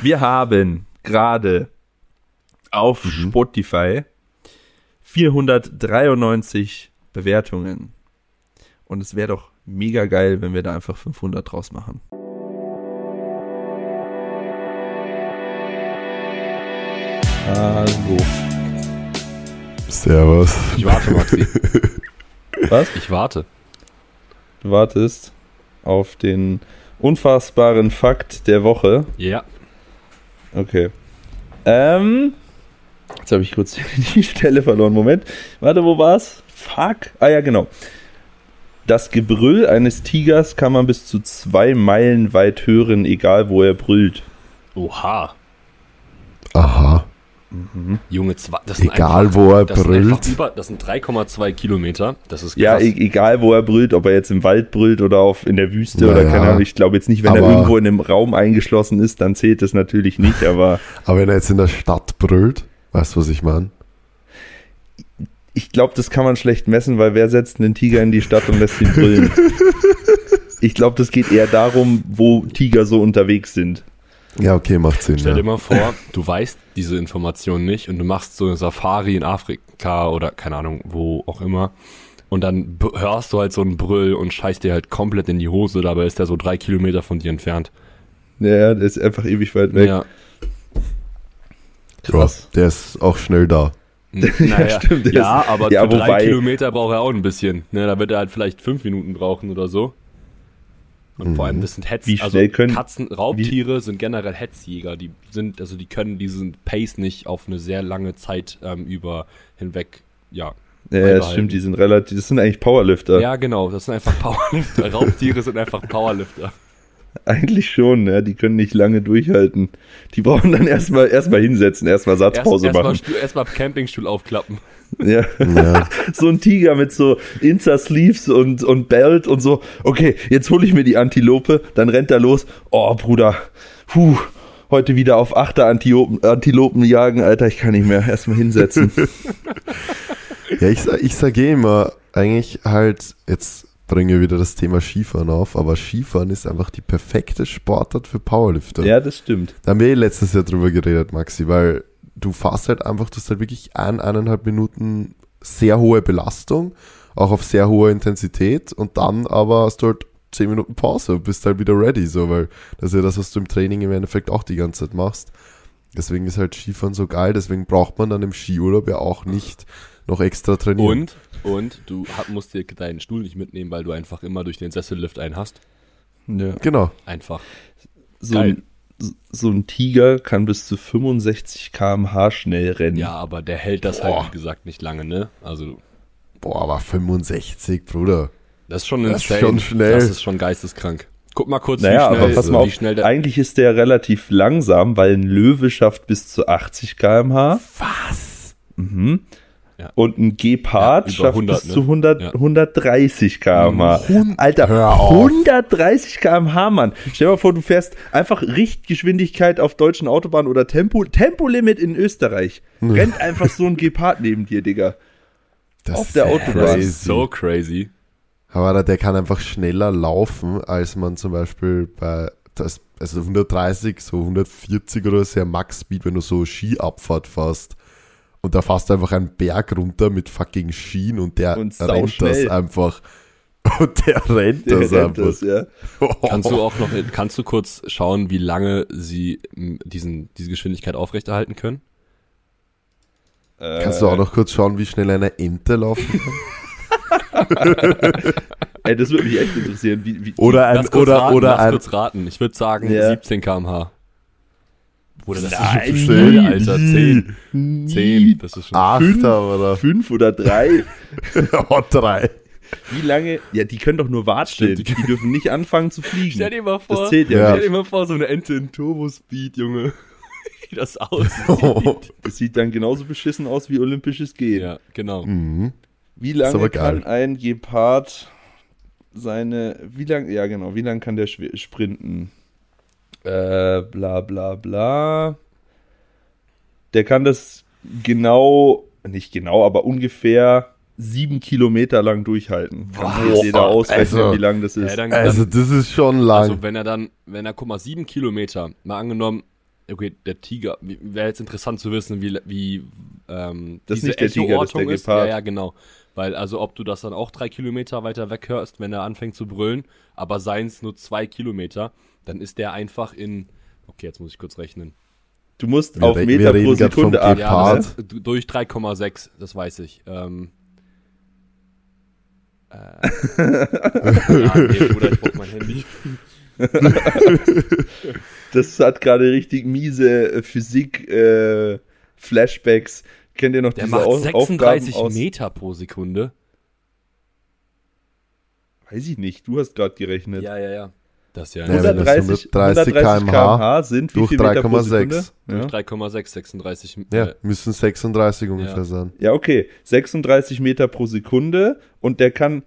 Wir haben gerade auf Mhm. Spotify 493 Bewertungen. Und es wäre doch mega geil, wenn wir da einfach 500 draus machen. Hallo. Servus. Ich warte, Maxi. Was? Ich warte. Du wartest auf den unfassbaren Fakt der Woche. Ja. Okay. Ähm. Jetzt habe ich kurz die Stelle verloren. Moment. Warte, wo war's? Fuck. Ah ja, genau. Das Gebrüll eines Tigers kann man bis zu zwei Meilen weit hören, egal wo er brüllt. Oha. Aha. Junge, zwei, das sind Egal, einfach, wo er das Sind brüllt. über, das sind 3,2 Kilometer. Das ist Ja, krass. e egal wo er brüllt, ob er jetzt im Wald brüllt oder auf, in der Wüste Ja, oder ja. keine Ahnung. Ich glaube jetzt nicht, wenn er Aber- irgendwo in einem Raum eingeschlossen ist, dann zählt das natürlich nicht, aber Aber wenn er jetzt in der Stadt brüllt, weißt du, was ich meine? ich glaube, das kann man schlecht messen, weil wer setzt einen Tiger in die Stadt und lässt ihn brüllen? ich glaube, das geht eher darum, wo Tiger so unterwegs sind. Ja, okay, macht Sinn. Stell Ja. dir mal vor, du weißt diese Information nicht und du machst so eine Safari in Afrika oder keine Ahnung, wo auch immer. Und dann hörst du halt so einen Brüll und scheißt dir halt komplett in die Hose, dabei ist der so drei Kilometer von dir entfernt. Ja, der ist einfach ewig weit weg. Ja. Ja, der ist auch schnell da. Naja, stimmt, der ja, ist- aber ja, für drei wobei- Kilometer braucht er auch ein bisschen. Ne, da wird er halt vielleicht fünf Minuten brauchen oder so. Und vor allem, das sind Hetz, Wie also können- Katzen, Raubtiere sind generell Hetzjäger. Die sind, also die können diesen Pace nicht auf eine sehr lange Zeit ähm, über hinweg, ja. Ja, stimmt, die sind relativ, das sind eigentlich Powerlifter. Ja, genau, das sind einfach Powerlifter. Raubtiere sind einfach Powerlifter. Eigentlich schon, ja, die können nicht lange durchhalten. Die brauchen dann erstmal erstmal hinsetzen, erstmal Satzpause Erst, machen. Erstmal erst mal Campingstuhl aufklappen. Ja. Ja. so ein Tiger mit so Insta-Sleeves und, und Belt und so. Okay, jetzt hole ich mir die Antilope, dann rennt er los. Oh, Bruder, puh, heute wieder auf Achter Antilopen, Antilopen jagen, Alter, ich kann nicht mehr. Erstmal hinsetzen. Ja, ich, ich sage eh immer, eigentlich halt, jetzt bringen wir wieder das Thema Skifahren auf, aber Skifahren ist einfach die perfekte Sportart für Powerlifter. ja, das stimmt. Da haben wir eh letztes Jahr drüber geredet, Maxi, weil du fährst halt einfach, du hast halt wirklich ein, eineinhalb Minuten sehr hohe Belastung, auch auf sehr hoher Intensität und dann aber hast du halt zehn Minuten Pause und bist halt wieder ready, so, weil das ist ja das, was du im Training im Endeffekt auch die ganze Zeit machst. Deswegen ist halt Skifahren so geil, deswegen braucht man dann im Skiurlaub ja auch nicht noch extra trainieren. Und, und du musst dir deinen Stuhl nicht mitnehmen, weil du einfach immer durch den Sessellift einen hast. Ja. Genau. Einfach. So, Geil. ein, so ein Tiger kann bis zu 65 km/h schnell rennen. Ja, aber der hält das Boah. halt, wie gesagt, nicht lange, ne? Also, Boah, aber 65, Bruder. das ist schon Das ist insane. schon schnell. Das ist schon geisteskrank. Guck mal kurz, Naja, wie schnell, aber pass mal wie auf, schnell der. eigentlich ist der relativ langsam, weil ein Löwe schafft bis zu 80 km/h. Was? Mhm. Ja. Und ein Gepard Ja, schafft 100, bis ne? zu 100, Ja. 130 km/h. Alter, Hör auf. 130 km/h, Mann. Stell dir mal vor, du fährst einfach Richtgeschwindigkeit auf deutschen Autobahnen oder Tempo, Tempolimit in Österreich. Rennt einfach so ein Gepard neben dir, Digga. Das Auf der Autobahn. das crazy. ist so crazy. Aber der kann einfach schneller laufen, als man zum Beispiel bei, das, also 130, so 140 oder so, Max Speed, wenn du so Skiabfahrt fährst. Und da fährst du einfach einen Berg runter mit fucking Skien und der Und rennt das einfach. Und der rennt Der das rennt einfach. das, ja. Kannst du auch noch, kannst du kurz schauen, wie lange sie diesen, diese Geschwindigkeit aufrechterhalten können? Kannst du auch noch kurz schauen, wie schnell eine Ente laufen kann? Ey, das würde mich echt interessieren. Wie, wie, Oder ein, Lass kurz oder, raten, oder lass ein, kurz raten. Ich würde sagen Ja. 17 km/h. Oder das Nein, ist schon nie, Alter. nie, 10. 10, das ist schon. Achter oder Fünf oder drei. oh, drei. Wie lange? Ja, die können doch nur watscheln. Die, die- dürfen nicht anfangen zu fliegen. Stell dir mal vor, das zählt ja, Ja. stell dir mal vor, so eine Ente in Turbospeed, Junge. Wie das aussieht. Das sieht dann genauso beschissen aus wie olympisches Gehen. ja, genau. Mhm. Wie lange kann ein Gepard seine, wie lang, ja genau, wie lange kann der sprinten? Äh, bla bla bla. Der kann das genau, nicht genau, aber ungefähr sieben Kilometer lang durchhalten. Kann sich jeder ausrechnen, Also- wie lang das ist. Ja, dann, Also, dann, das ist schon lang. also wenn er dann, wenn er, guck mal, sieben Kilometer, mal angenommen, okay, der Tiger, wäre jetzt interessant zu wissen, wie, wie ähm, Das ist nicht der Tiger, das ist der Gepard. Ja, ja, genau. Weil, also ob du das dann auch drei Kilometer weiter weg hörst, wenn er anfängt zu brüllen, aber seins nur zwei Kilometer, dann ist der einfach in, okay, jetzt muss ich kurz rechnen. Du musst Wir auf Meter pro Sekunde atmen. Ja, durch 3,6, das weiß ich. Ähm, äh, ja, nee, Bruder, ich brauch mein Handy. Das hat gerade richtig miese äh, Physik äh, Flashbacks. Kennt ihr noch Der diese macht Au 36 Aufgaben aus? Meter pro Sekunde. Weiß ich nicht, du hast gerade gerechnet. Ja, ja, ja. Das ist ja, Ja, wenn das 130, 130 130 km/h km/h sind wie durch viel Meter pro Sekunde? 3,6. Ja. 3,6, 36. Ja, Äh, müssen 36 ungefähr Ja. sein. ja, okay. 36 Meter pro Sekunde und der kann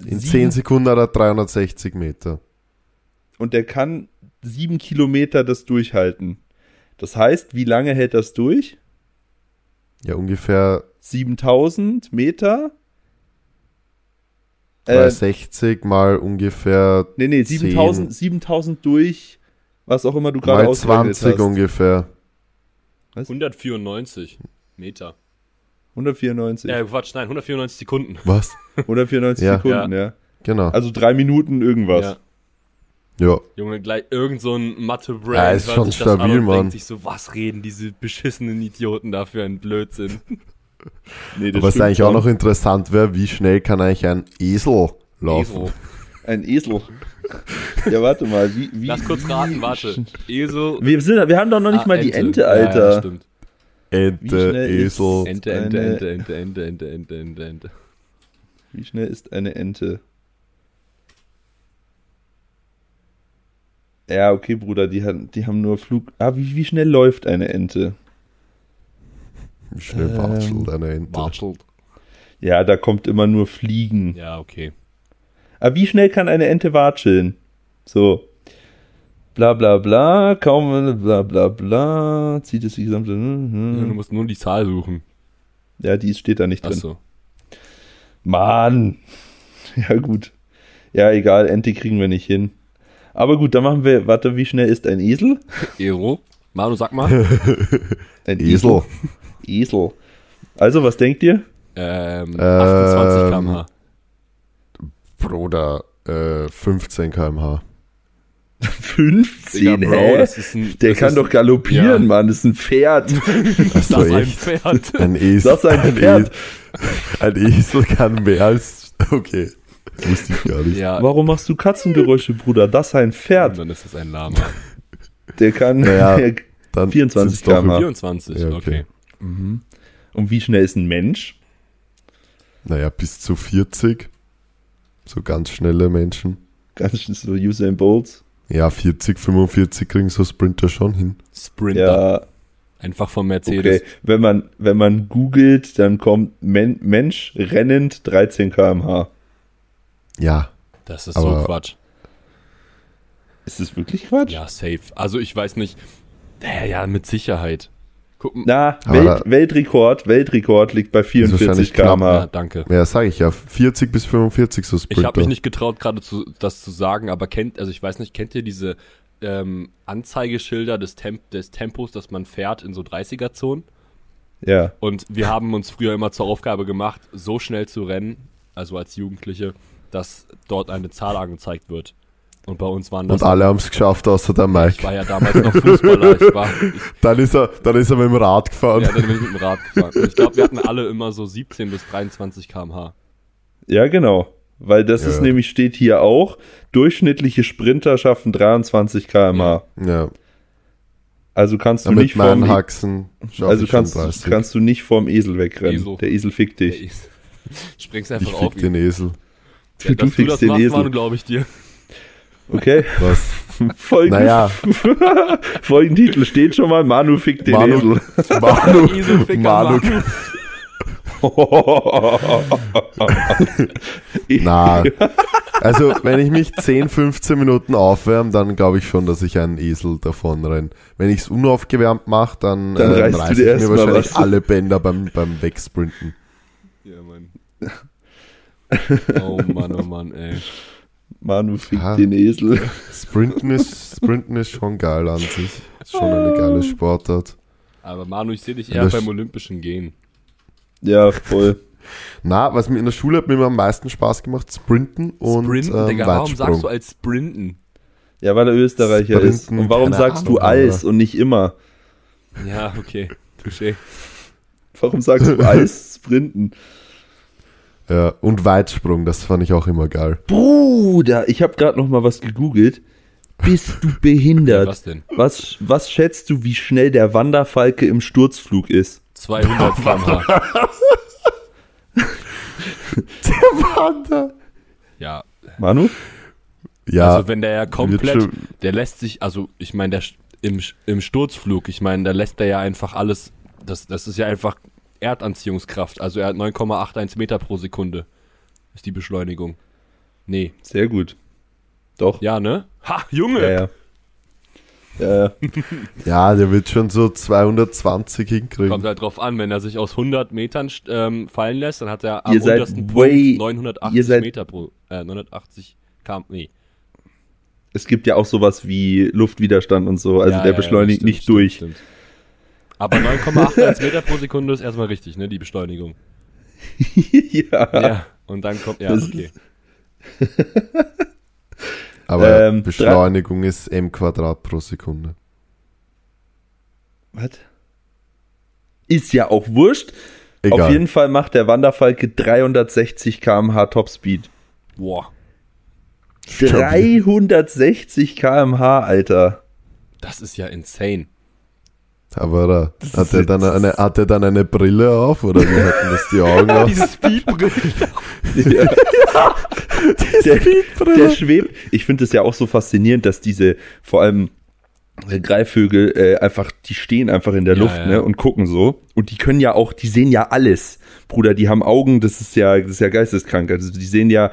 In sieben- 10 Sekunden hat er 360 Meter. und der kann sieben Kilometer das durchhalten. Das heißt, wie lange hält das durch? Ja, ungefähr 7000 Meter? Äh, 360 mal ungefähr nee, nee, 7000, 7000 durch, was auch immer du gerade mal ausgerechnet 20 hast. ungefähr. 194 Meter. 194. Äh, Quatsch, nein, 194 Sekunden. Was? 194 Ja. Sekunden, ja. Genau. Also drei Minuten irgendwas. Ja. Ja. Junge, gleich irgend so ein Mathe-Brain Ja, ist hört schon sich das an stabil, und Mann. denkt sich so, was reden diese beschissenen Idioten da für einen Blödsinn? Nee, das Was eigentlich auch noch interessant wäre, wie schnell kann eigentlich ein Esel laufen? Esel. Ein Esel. ja, warte mal. Wie, wie, Lass kurz raten, warte. Esel. Wir, sind, wir haben doch noch nicht Ah, mal die Ente, Ja, ja, Alter. stimmt. Wie Ente, schnell ist- Esel. Ente, Ente, Eine- Ente, Ente, Ente, Ente, Ente, Ente, Ente. wie schnell ist eine Ente? Ja, okay, Bruder, die, haben- die haben nur Flug. Ah, wie, wie schnell läuft eine Ente? Wie schnell Ähm, watschelt eine Ente? Watschelt. Ja, da kommt immer nur Fliegen. Ja, okay. Aber wie schnell kann eine Ente watscheln? So. Bla bla bla, kaum bla bla bla, zieht es die gesamte. Du hm, musst nur die Zahl suchen. Ja, die steht da nicht drin. Achso. Mann. Ja, gut. Ja, egal, Ente kriegen wir nicht hin. Aber gut, dann machen wir, warte, wie schnell ist ein Esel? Ero. Manu, sag mal. Ein Esel. Esel. Also, was denkt ihr? ähm, 28 Ähm, km/h. Bruder, äh, 15 km/h. 15, Digga, Bro, das ein, Der das kann ist, doch galoppieren, Ja. Mann. Das ist ein Pferd. Das ist ein? Pferd. Ein Esel. Das ist ein Pferd. Ein Esel kann mehr als. Okay. Wusste ich gar nicht. Ja, Warum machst du Katzengeräusche, Bruder? Das ist ein Pferd. dann ist es ein Lama. Der kann. Naja. Dann 24 sind's doch km/h. 24, Ja, okay. okay. Und wie schnell ist ein Mensch? Naja, bis zu 40. So ganz schnelle Menschen. Ganz schön so Usain Bolt. Ja, 40, 45 kriegen so Sprinter schon hin. Sprinter. Ja, Einfach vom Mercedes. okay. Wenn man, wenn man googelt, dann kommt Men Mensch rennend 13 km/h. Ja. Das ist Aber- so Quatsch. Ist das wirklich Quatsch? Ja, safe. Also ich weiß nicht. Ja, ja, mit Sicherheit. Guck mal. Na, Welt, da- Weltrekord, Weltrekord liegt bei 44 wahrscheinlich knapp, Ja, danke. Ja, sage ich ja. 40 bis 45 so Sprinter. Ich habe mich nicht getraut, gerade zu, das zu sagen, aber kennt, also ich weiß nicht, kennt ihr diese ähm, Anzeigeschilder des, Temp des Tempos, dass man fährt in so 30er-Zonen? Ja. Und wir haben uns früher immer zur Aufgabe gemacht, so schnell zu rennen, also als Jugendliche, dass dort eine Zahl angezeigt wird. Und bei uns waren das. Und alle haben es geschafft, außer der ich Mike. war ja damals noch Fußballer. Ich war, ich, Dann ist er, dann ist er mit dem Rad gefahren. ja, dann bin ich mit dem Rad gefahren. Und ich glaube, wir hatten alle immer so 17 bis 23 km/h. Ja, genau. Weil das Ja. ist nämlich, steht hier auch, durchschnittliche Sprinter schaffen 23 km/h. Ja. Also kannst du ja mit nicht vorm, meinen E- Haxen also ich kannst, 30. kannst du nicht vorm Esel wegrennen. Esel. Der Esel fickt dich. Der ist- Springst ich einfach auf fick den Esel. Ja, Du du fickst das den machst, Esel. Glaube ich dir. Okay, Was? Folgen, Naja, Folgentitel steht schon mal, Manu fickt den Manu, Esel. Manu, Manu, Manu. na. Also, wenn ich mich 10, 15 Minuten aufwärme, dann glaube ich schon, dass ich einen Esel davon renne. Wenn ich es unaufgewärmt mache, dann, Dann äh, reißt reiß ich mir wahrscheinlich was. alle Bänder beim, beim Wegsprinten. Ja, Mann. Oh Mann, oh Mann, ey. Manu fickt Ja. den Esel. Sprinten ist, Sprinten ist schon geil an sich. Ist schon eine geile Sportart. Aber Manu, ich sehe dich Ja, eher beim Olympischen Gehen. Ja, voll. Na, was mir in der Schule hat mir immer am meisten Spaß gemacht, Sprinten und Sprinten, ähm, Digga, warum sagst du als Sprinten? Ja, weil er Österreicher Sprinten, ist. Und warum keine sagst du Ahnung, Eis Alter. und nicht immer? Ja, okay. Touché. Warum sagst du Eis sprinten? Ja, und Weitsprung, das fand ich auch immer geil. Bruder, ich habe gerade noch mal was gegoogelt. Bist du behindert? Was denn? Was, was schätzt du, wie schnell der Wanderfalke im Sturzflug ist? 200 km/h. Ja, Ja, Manu? also wenn der ja komplett, der lässt sich, also ich meine, der im, im Sturzflug, ich meine, da lässt er ja einfach alles, das, das ist ja einfach Erdanziehungskraft. Also er hat 9,81 Meter pro Sekunde. Ist die Beschleunigung. Nee. Sehr gut. Doch. Ja, ne? Ha, Junge! Ja, ja. Ja, ja. ja, der wird schon so 220 hinkriegen. Kommt halt drauf an, wenn er sich aus 100 Metern ähm, fallen lässt, dann hat er am Ihr seid untersten way- Punkt 980 ihr seid- Meter pro, äh, 980 km, nee. Es gibt ja auch sowas wie Luftwiderstand und so. Also Ja, der ja, beschleunigt ja, nicht stimmt, durch. Stimmt, stimmt. Aber 9,81 Meter pro Sekunde ist erstmal richtig, ne, die Beschleunigung. ja. Ja, und dann kommt, ja, Das okay. Aber Ähm, Beschleunigung ist m Quadrat pro Sekunde. Was? Ist ja auch wurscht. Egal. Auf jeden Fall macht der Wanderfalke 360 km/h Topspeed. Boah, 360 km/h, Alter. das ist ja insane. Aber da, hat, er dann eine, hat er dann eine Brille auf oder wie hatten das die Augen aus? Speedbrille. Ja. der, der schwebt. Ich finde es ja auch so faszinierend, dass diese, vor allem äh, Greifvögel, äh, einfach, die stehen einfach in der Ja, Luft ja. Ne, und gucken so. Und die können ja auch, die sehen ja alles. Bruder, die haben Augen, das ist ja, das ist ja geisteskrank. Also die sehen ja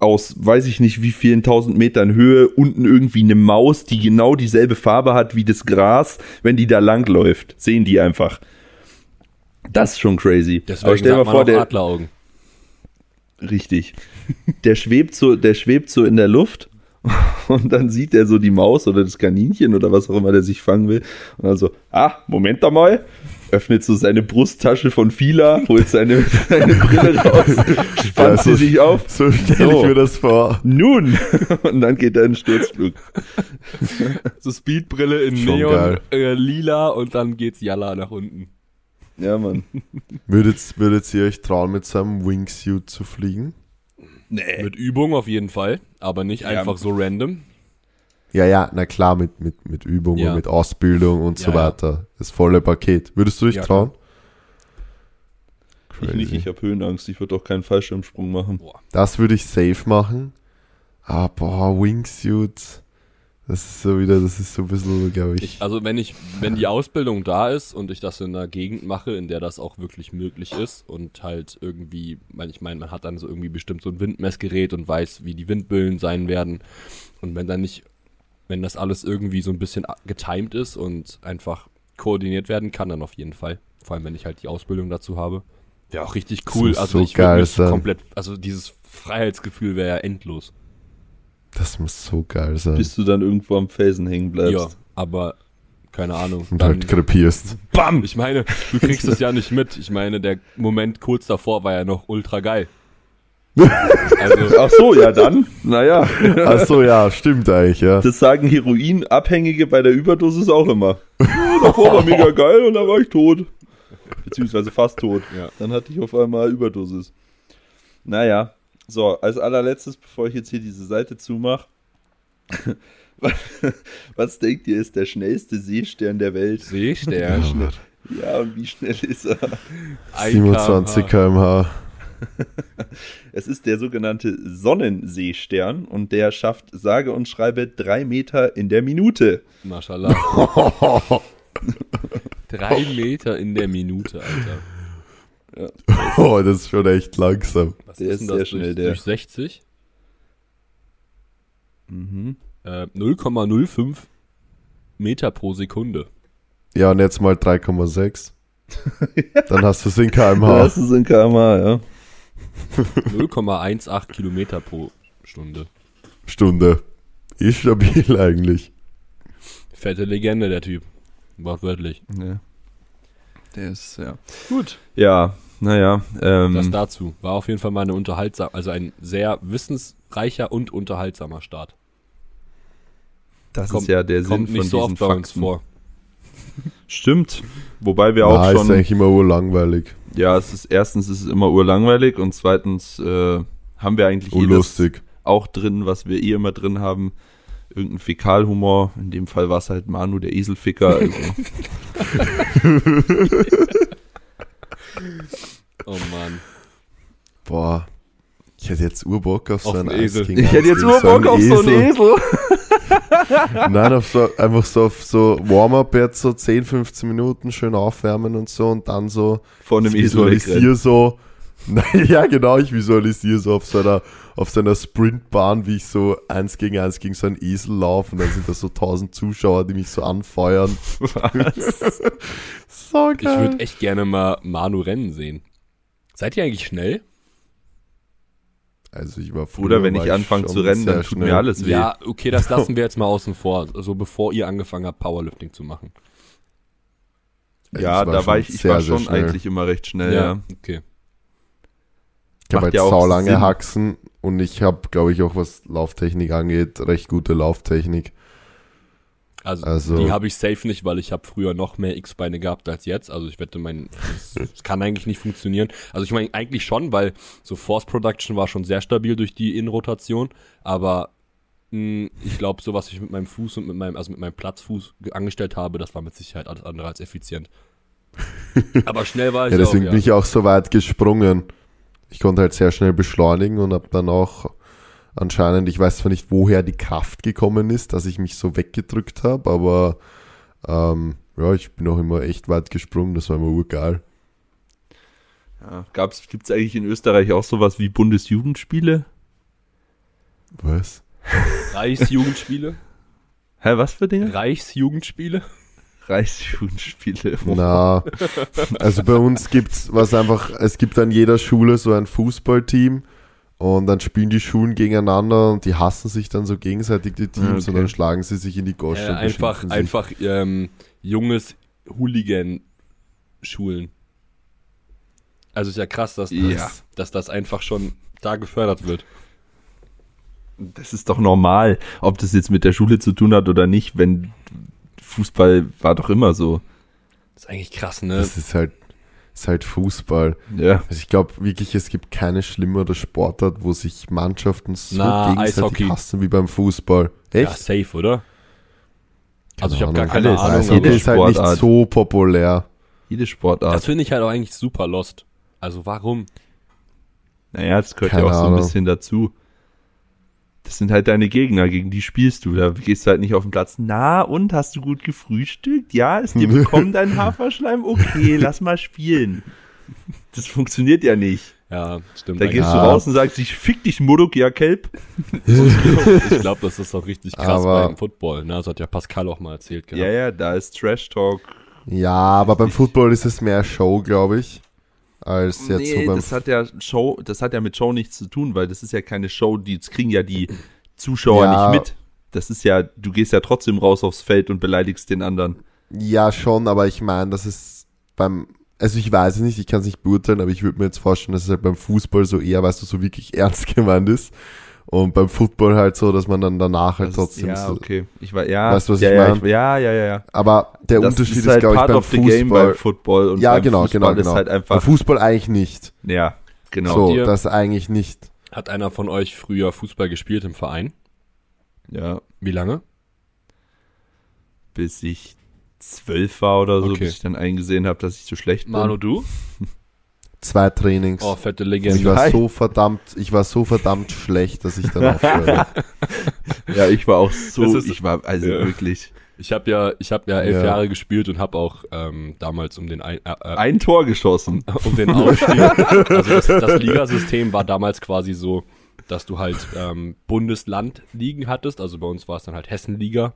aus, weiß ich nicht, wie vielen tausend Metern Höhe unten irgendwie eine Maus, die genau dieselbe Farbe hat wie das Gras, wenn die da langläuft. Sehen die einfach. Das ist schon crazy. Deswegen stell dir sagt mal vor, der, Adleraugen. Richtig. Der schwebt so, der schwebt so in der Luft und dann sieht er so die Maus oder das Kaninchen oder was auch immer der sich fangen will und dann so, ah, Moment einmal, öffnet so seine Brusttasche von Fila, holt seine, seine Brille raus, spannt Ja, sie so- sich auf, So stelle So. ich mir das vor. nun, und dann geht er in den Sturzflug. So Speedbrille in Schon Neon, äh, lila und dann geht's Jalla nach unten. Ja, Mann. Würdet, würdet ihr euch trauen, mit so einem Wingsuit zu fliegen? Nee. Mit Übung auf jeden Fall, aber nicht Ja. einfach so random. Ja, ja, na klar, mit, mit, mit Übung Ja. und mit Ausbildung und so Ja, ja. weiter. Das volle Paket. Würdest du dich Ja, trauen? Ich nicht, ich habe Höhenangst, ich würde auch keinen Fallschirmsprung machen. Boah. Das würde ich safe machen. Aber boah, Wingsuit. Das ist so wieder, das ist so ein bisschen, glaube ich. Ich, also wenn ich, wenn die Ausbildung da ist und ich das in einer Gegend mache, in der das auch wirklich möglich ist und halt irgendwie, weil ich meine, man hat dann so irgendwie bestimmt so ein Windmessgerät und weiß, wie die Windböen sein werden. Und wenn dann nicht, wenn das alles irgendwie so ein bisschen getimed ist und einfach koordiniert werden kann, dann auf jeden Fall. Vor allem, wenn ich halt die Ausbildung dazu habe. Wäre auch richtig Das cool. muss Also so ich würde geil mich sein. komplett, also dieses Freiheitsgefühl wäre ja endlos. das muss so geil sein. Bis du dann irgendwo am Felsen hängen bleibst. Ja, aber keine Ahnung. und dann- halt krepierst. Bam! Ich meine, du kriegst es ja nicht mit. Ich meine, der Moment kurz davor war ja noch ultra geil. Also, Ach so, ja dann. Naja. Ach so, ja, stimmt eigentlich, ja. Das sagen Heroinabhängige bei der Überdosis auch immer. Ja, davor war mega geil und dann war ich tot. Beziehungsweise fast tot. Ja. Dann hatte ich auf einmal Überdosis. Naja, so, als allerletztes, bevor ich jetzt hier diese Seite zumache. was, was denkt ihr, ist der schnellste Seestern der Welt? Seestern. Ja, und wie schnell ist er? 27 km/h. Es ist der sogenannte Sonnenseestern und der schafft sage und schreibe drei Meter in der Minute. Maschallah. Drei Meter in der Minute, Alter. Oh, das ist schon echt langsam. Was Der ist denn sehr das schnell, durch, der. durch 60? Mhm. Äh, 0,05 Meter pro Sekunde. Ja, und jetzt mal 3,6. Dann hast du es in km/h. hast du es in kmh, ja. 0,18 Kilometer pro Stunde. Stunde. Ist stabil eigentlich. Fette Legende, der Typ. Wortwörtlich. Ja. Der ist, ja. Gut. Ja, naja. Ähm, Das dazu. War auf jeden Fall mal eine unterhaltsam, also ein sehr wissensreicher und unterhaltsamer Start. das Kommt- ist ja der Sinn Kommt von nicht so diesen oft bei uns Fakten. vor. Stimmt. Wobei wir auch Na, ist schon. eigentlich immer urlangweilig. Ja, es ist erstens ist es immer urlangweilig und zweitens äh, haben wir eigentlich eh Unlustig. auch drin, was wir eh immer drin haben. Irgendein Fäkalhumor. In dem Fall war es halt Manu, der Eselficker. Also, Oh Mann. Boah. Ich hätte jetzt Urbock auf so Auf einen einen Esel. Ich hätte jetzt Eis nur gegen Bock auf so einen Esel. Nein, auf so, einfach so auf so Warm-up jetzt so 10, 15 Minuten schön aufwärmen und so und dann so Von einem ich Esel visualisiere so, Nein, ja genau, ich visualisiere so auf so einer, auf so einer Sprintbahn, wie ich so eins gegen eins gegen so einen Esel laufe und dann sind da so tausend Zuschauer, die mich so anfeuern. so Ich geil. würde echt gerne mal Manu rennen sehen. Seid ihr eigentlich schnell? Also ich war früher, Oder wenn ich anfange zu rennen, dann tut schnell. mir alles weh. Ja, okay, das lassen wir jetzt mal außen vor. Also bevor ihr angefangen habt, Powerlifting zu machen. Ja, Ich war da war ich, ich sehr, war schon eigentlich immer recht schnell, ja. okay. Ich habe Macht halt ja auch saulange Sinn. Haxen und ich habe, glaube ich, auch was Lauftechnik angeht, recht gute Lauftechnik. Also, Also- die habe ich safe nicht, weil ich habe früher noch mehr X-Beine gehabt als jetzt. Also ich wette, mein, das kann eigentlich nicht funktionieren. Also ich meine eigentlich schon, weil so Force Production war schon sehr stabil durch die Innenrotation. Aber mh, ich glaube, so was ich mit meinem Fuß und mit meinem, also mit meinem Platzfuß ge- angestellt habe, das war mit Sicherheit alles andere als effizient. aber schnell war ich Ja, deswegen auch, ja. bin ich auch so weit gesprungen. Ich konnte halt sehr schnell beschleunigen und habe dann auch anscheinend, ich weiß zwar nicht, woher die Kraft gekommen ist, dass ich mich so weggedrückt habe, aber ähm, ja, ich bin auch immer echt weit gesprungen, das war immer urgeil. ja. Gab's, gibt's eigentlich in Österreich auch sowas wie Bundesjugendspiele? Was? Reichsjugendspiele? Hä, was für Dinge? Reichsjugendspiele? Reichsjugendspiele. Na, also bei uns gibt's was einfach, es gibt an jeder Schule so ein Fußballteam und dann spielen die Schulen gegeneinander und die hassen sich dann so gegenseitig die Teams Okay. und dann schlagen sie sich in die Gosch Äh, einfach einfach ähm, junges Hooligan-Schulen. Also ist ja krass, dass das, Ja. dass das einfach schon da gefördert wird. Das ist doch normal, ob das jetzt mit der Schule zu tun hat oder nicht, wenn Fußball war doch immer so. Das ist eigentlich krass, ne? Das ist halt, ist halt Fußball. Ja. Also ich glaube wirklich, es gibt keine schlimmere Sportart, wo sich Mannschaften so Na, gegenseitig Eishockey. hassen wie beim Fußball. Ja, Echt? safe, oder? Also ich habe gar Keine keine Alles. Ahnung. Also Eishockey jede ist halt nicht Sportart. so populär. Jede Das Sportart. finde ich halt auch eigentlich super lost. Also warum? Naja, das gehört Keine ja auch so ein Ahnung. bisschen dazu. Das sind halt deine Gegner, gegen die spielst du. Da gehst du halt nicht auf den Platz. Na, und hast du gut gefrühstückt? Ja, ist dir bekommen dein Haferschleim? Okay, lass mal spielen. Das funktioniert ja nicht. Ja, stimmt. Da gehst du Ja. raus und sagst, ich fick dich, Muruk, ja, Kelp. ich glaube, das ist auch richtig krass Aber- beim Football. Ne? Das hat ja Pascal auch mal erzählt. gehabt. Ja, ja, da ist Trash Talk. Ja, aber beim Football ist es mehr Show, glaube ich, als jetzt Nee, so beim das hat ja Show, das hat ja mit Show nichts zu tun, weil das ist ja keine Show, die das kriegen ja die Zuschauer Ja. nicht mit. Das ist ja, du gehst ja trotzdem raus aufs Feld und beleidigst den anderen. Ja, schon, aber ich meine, das ist beim, also ich weiß es nicht, ich kann es nicht beurteilen, aber ich würde mir jetzt vorstellen, dass es halt beim Fußball so eher, weißt du, so wirklich ernst gemeint ist. Und beim Football halt so, dass man dann danach halt Das trotzdem ist, ja, so. okay. Ich war, ja, Weißt du, was ja, ich ja, mein? ja, ja, ja, ja. Aber der das Unterschied ist, halt glaube ich, beim the game Fußball. beim Football und ja, beim genau, Fußball genau, ist genau. halt beim Fußball eigentlich nicht. ja, genau. so, das eigentlich nicht. Hat einer von euch früher Fußball gespielt im Verein? Ja, Wie lange? bis ich zwölf war oder so, Okay. bis ich dann eingesehen habe, dass ich zu schlecht bin. Manu, du? Zwei Trainings. Oh, fette ich Legende. war Nein. so verdammt, ich war so verdammt schlecht, dass ich dann aufhöre. Ja, ich war auch so, ist- ich war, also Ja. wirklich, Ich habe ja, ich habe ja elf Ja. Jahre gespielt und habe auch ähm, damals um den ein, äh, äh, ein Tor geschossen. um den Aufstieg. also das, das Ligasystem war damals quasi so, dass du halt ähm, Bundesland-Ligen hattest. Also bei uns war es dann halt Hessenliga.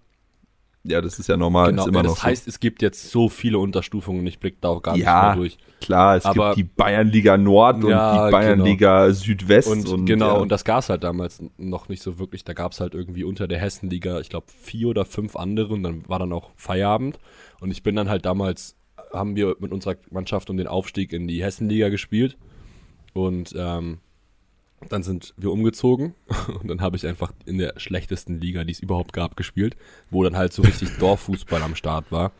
Ja, das ist ja normal. Genau, ist immer ja, noch das heißt, es gibt jetzt so viele Unterstufungen, ich blick da auch gar Ja, nicht mehr durch. so. Klar, es aber- gibt die Bayernliga Nord und Ja, die Bayernliga Südwest. Und, Und, genau, und das gab's halt damals noch nicht so wirklich. Da gab's halt irgendwie unter der Hessenliga, ich glaube, vier oder fünf andere und dann war dann auch Feierabend. Und ich bin dann halt damals, haben wir mit unserer Mannschaft um den Aufstieg in die Hessenliga gespielt. Und ähm, dann sind wir umgezogen und dann habe ich einfach in der schlechtesten Liga, die es überhaupt gab, gespielt, wo dann halt so richtig Dorffußball am Start war.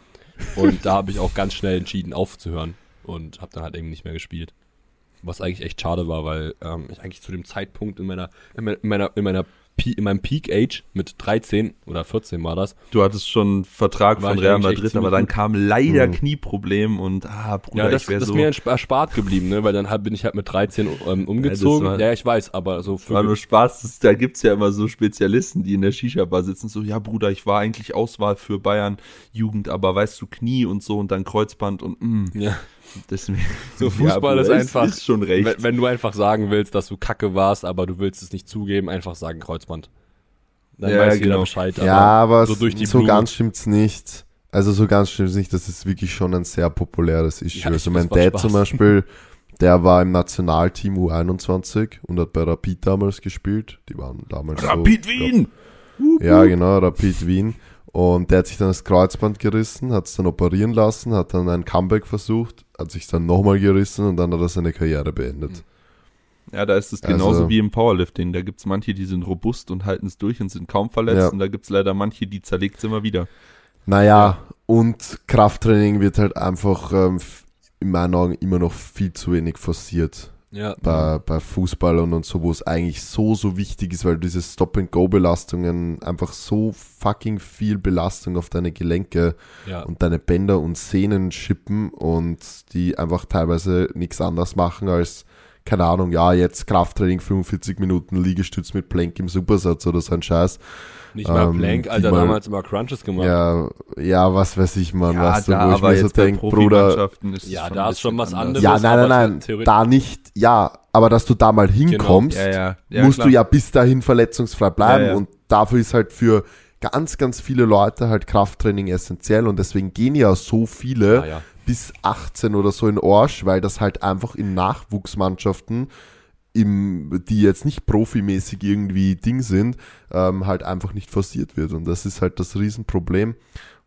Und da habe ich auch ganz schnell entschieden aufzuhören und habe dann halt eben nicht mehr gespielt. Was eigentlich echt schade war, weil ähm, ich eigentlich zu dem Zeitpunkt in meiner, in meiner, in meiner, in meinem Peak Age mit 13 oder 14 war das. Du hattest schon einen Vertrag War von Real Madrid, aber dann kam leider Mhm. Knieproblem und ah, Bruder, Ja, das, ich wäre das so. ist mir ersp- erspart geblieben, ne? weil dann halt bin ich halt mit 13 ähm, umgezogen. war- Ja, ich weiß, aber so Das war nur Spaß, das, da gibt's ja immer so Spezialisten, die in der Shisha-Bar sitzen, so, ja Bruder, ich war eigentlich Auswahl für Bayern Jugend, aber weißt du, Knie und so und dann Kreuzband und mm, ja. So Fußball ist Bruder, einfach- Ist schon recht. Wenn, wenn du einfach sagen willst, dass du kacke warst, aber du willst es nicht zugeben, einfach sagen Kreuzband. Dann Ja, weiß jeder genau. Bescheid. ja, aber so die so ganz stimmt's nicht. Also so ganz stimmt's nicht. Das ist wirklich schon ein sehr populäres Issue. Ja, also mein Dad Spaß. zum Beispiel, der war im Nationalteam U21 und hat bei Rapid damals gespielt. Die waren damals Rapid so, Wien! Ja, genau, Rapid Wien. Und der hat sich dann das Kreuzband gerissen, hat es dann operieren lassen, hat dann ein Comeback versucht, hat sich dann nochmal gerissen und dann hat er seine Karriere beendet. Ja, da ist es genauso Also- wie im Powerlifting. Da gibt's manche, die sind robust und halten es durch und sind kaum verletzt. Ja. Und da gibt's leider manche, die zerlegt's immer wieder. Naja, und Krafttraining wird halt einfach ähm, in meinen Augen immer noch viel zu wenig forciert Ja, bei, bei Fußballern und so, wo es eigentlich so, so wichtig ist, weil diese Stop-and-Go-Belastungen einfach so fucking viel Belastung auf deine Gelenke ja. und deine Bänder und Sehnen schippen und die einfach teilweise nichts anderes machen als, keine Ahnung, ja, jetzt Krafttraining 45 Minuten Liegestütz mit Plank im Supersatz oder so ein Scheiß. Nicht mal ähm, Plank, Alter, mal- damals immer Crunches gemacht. Ja, ja, was weiß ich, man, weißt du, da wo ich mir so denke, Bruder, Ja, da ist schon was anders. anderes. ja, nein, nein, nein, da nicht, ja, aber dass du da mal hinkommst, Ja, ja. ja musst klar. du ja bis dahin verletzungsfrei bleiben Ja, ja. und dafür ist halt für ganz, ganz viele Leute halt Krafttraining essentiell und deswegen gehen ja so viele Ja, ja. bis 18 oder so in Orsch, weil das halt einfach in Nachwuchsmannschaften, im, die jetzt nicht profimäßig irgendwie Ding sind, ähm, halt einfach nicht forciert wird. Und das ist halt das Riesenproblem,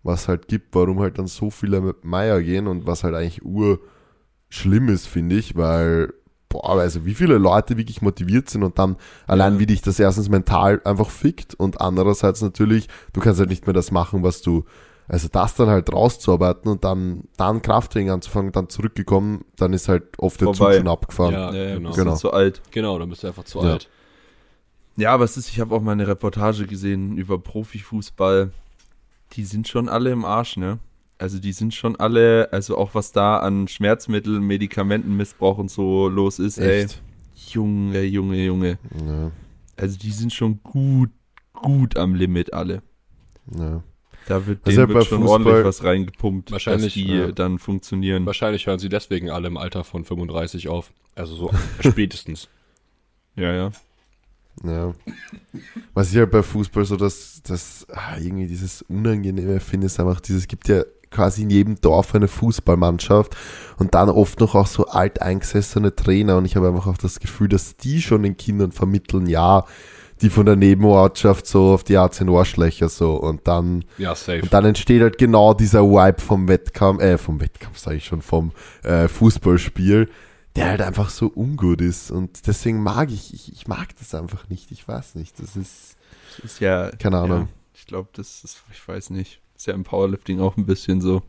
was halt gibt, warum halt dann so viele mit Meier gehen und was halt eigentlich ur schlimm ist, finde ich, weil, boah, also wie viele Leute wirklich motiviert sind und dann allein wie dich das erstens mental einfach fickt und andererseits natürlich, du kannst halt nicht mehr das machen, was du, also das dann halt rauszuarbeiten und dann, dann Krafttraining anzufangen, dann zurückgekommen, dann ist halt oft der Zug Vorbei. schon abgefahren. Ja, Ja, ja, genau. bist du Genau. zu alt. Genau, dann bist du einfach zu Ja. alt. Ja, aber es ist, ich habe auch mal eine Reportage gesehen über Profifußball. Die sind schon alle im Arsch, ne? Also die sind schon alle, also auch was da an Schmerzmitteln, Medikamentenmissbrauch und so los ist, Echt. ey. Junge, Junge, Junge. Ja, Also die sind schon gut, gut am Limit alle. ja. Da wird, Also denen bei wird schon Fußball- ordentlich was reingepumpt, Wahrscheinlich, dass die ja. dann funktionieren. Wahrscheinlich hören sie deswegen alle im Alter von 35 auf. Also so spätestens. Ja, ja. Ja. Was ich halt bei Fußball so, dass das ah, irgendwie dieses Unangenehme finde, ist einfach dieses, es gibt ja quasi in jedem Dorf eine Fußballmannschaft und dann oft noch auch so alteingesessene Trainer und ich habe einfach auch das Gefühl, dass die schon den Kindern vermitteln, ja, die von der Nebenortschaft so auf die 18 Ohrschlächer so und dann Ja, safe. und dann entsteht halt genau dieser Vibe vom Wettkampf, äh, vom Wettkampf sage ich schon, vom äh, Fußballspiel, der halt einfach so ungut ist. Und deswegen mag ich, ich, ich mag das einfach nicht. Ich weiß nicht. Das ist, Das ist ja. Keine Ahnung. Ja, ich glaube, das ist, ich weiß nicht. Ist ja im Powerlifting auch ein bisschen so.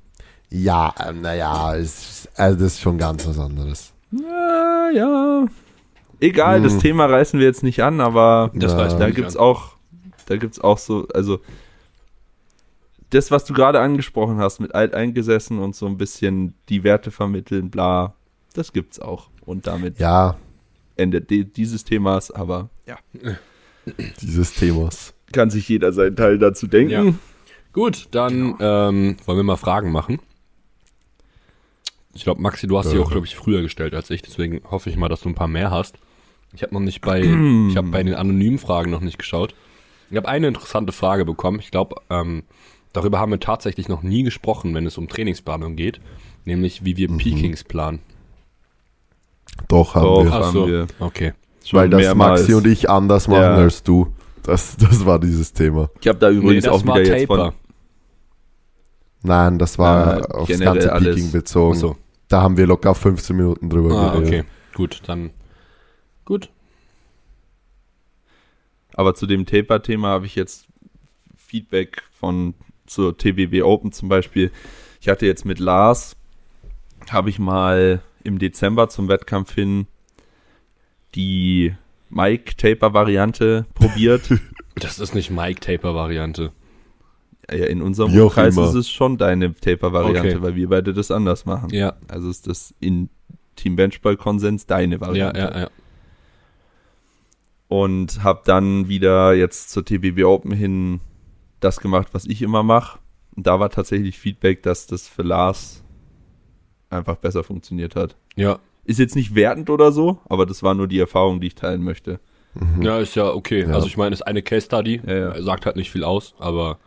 ja, äh, naja, es ist, also das ist schon ganz was anderes. Ja, ja. Egal, Hm. das Thema reißen wir jetzt nicht an, aber Das da mich gibt's an. auch, da gibt's auch so, also das, was du gerade angesprochen hast, mit alteingesessen und so ein bisschen die Werte vermitteln, bla, das gibt's auch. Und damit Ja, endet die, dieses Themas, aber ja, dieses Themas. kann sich jeder seinen Teil dazu denken. Ja. Gut, dann ähm, wollen wir mal Fragen machen. Ich glaube, Maxi, du hast Ja. auch, glaube ich, früher gestellt als ich, deswegen hoffe ich mal, dass du ein paar mehr hast. Ich habe noch nicht bei, ich habe bei den anonymen Fragen noch nicht geschaut. Ich habe eine interessante Frage bekommen. Ich glaube, ähm, Darüber haben wir tatsächlich noch nie gesprochen, wenn es um Trainingsplanung geht. Nämlich, wie wir Mhm. Peakings planen. Doch, haben Doch, wir. haben so, wir. okay. Schon Weil das mehrmals. Maxi und ich anders machen Ja. als du. Das, das war dieses Thema. Ich habe da übrigens das auch wieder jetzt von. Taper. Nein, das war Ja, aufs generell ganze alles. Peaking bezogen. Achso. Da haben wir locker 15 Minuten drüber Ah, geredet. okay. Gut, dann. Gut. Aber zu dem Taper-Thema habe ich jetzt Feedback von zur TBB Open zum Beispiel. Ich hatte jetzt mit Lars, habe ich mal im Dezember zum Wettkampf hin die Mike-Taper-Variante probiert. Das ist nicht Mike Taper-Variante. ja, in unserem Kreis immer. ist es schon deine Taper-Variante, Okay. weil wir beide das anders machen. Ja, Also ist das in Team Benchball-Konsens deine ja, Variante. ja, ja. Und habe dann wieder jetzt zur TBB Open hin das gemacht, was ich immer mache. Und da war tatsächlich Feedback, dass das für Lars einfach besser funktioniert hat. Ja, Ist jetzt nicht wertend oder so, aber das war nur die Erfahrung, die ich teilen möchte. Mhm. ja, ist ja okay. Ja. Also ich meine, ist eine Case Study, Ja, ja. sagt halt nicht viel aus, aber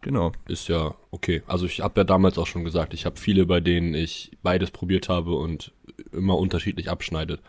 Genau. ist ja okay. Also ich habe ja damals auch schon gesagt, ich habe viele, bei denen ich beides probiert habe und immer unterschiedlich abschneidet.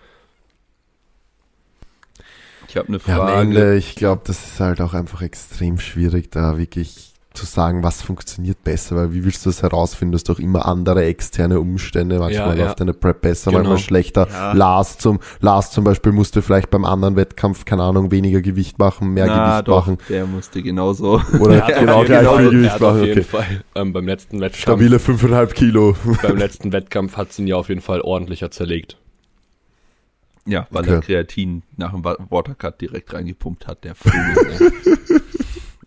Ich habe eine Ja, am Frage. Ende, ich glaube, das ist halt auch einfach extrem schwierig, da wirklich zu sagen, was funktioniert besser, weil wie willst du das herausfinden? Du hast doch immer andere externe Umstände, manchmal Ja, ja. läuft deine Prep besser, Genau. manchmal schlechter. Ja. Lars zum, Lars zum Beispiel musste vielleicht beim anderen Wettkampf, keine Ahnung, weniger Gewicht machen, mehr Na, Gewicht doch, machen. der musste genauso. Oder Er hat genau gleich Fall, viel Gewicht hat auf machen, jeden okay. Fall ähm, beim letzten Wettkampf, Stabile 5,5 Kilo. beim letzten Wettkampf hat ihn ja auf jeden Fall ordentlicher zerlegt. Ja, weil Okay. er Kreatin nach dem Wa- Watercut direkt reingepumpt hat, der Vogel.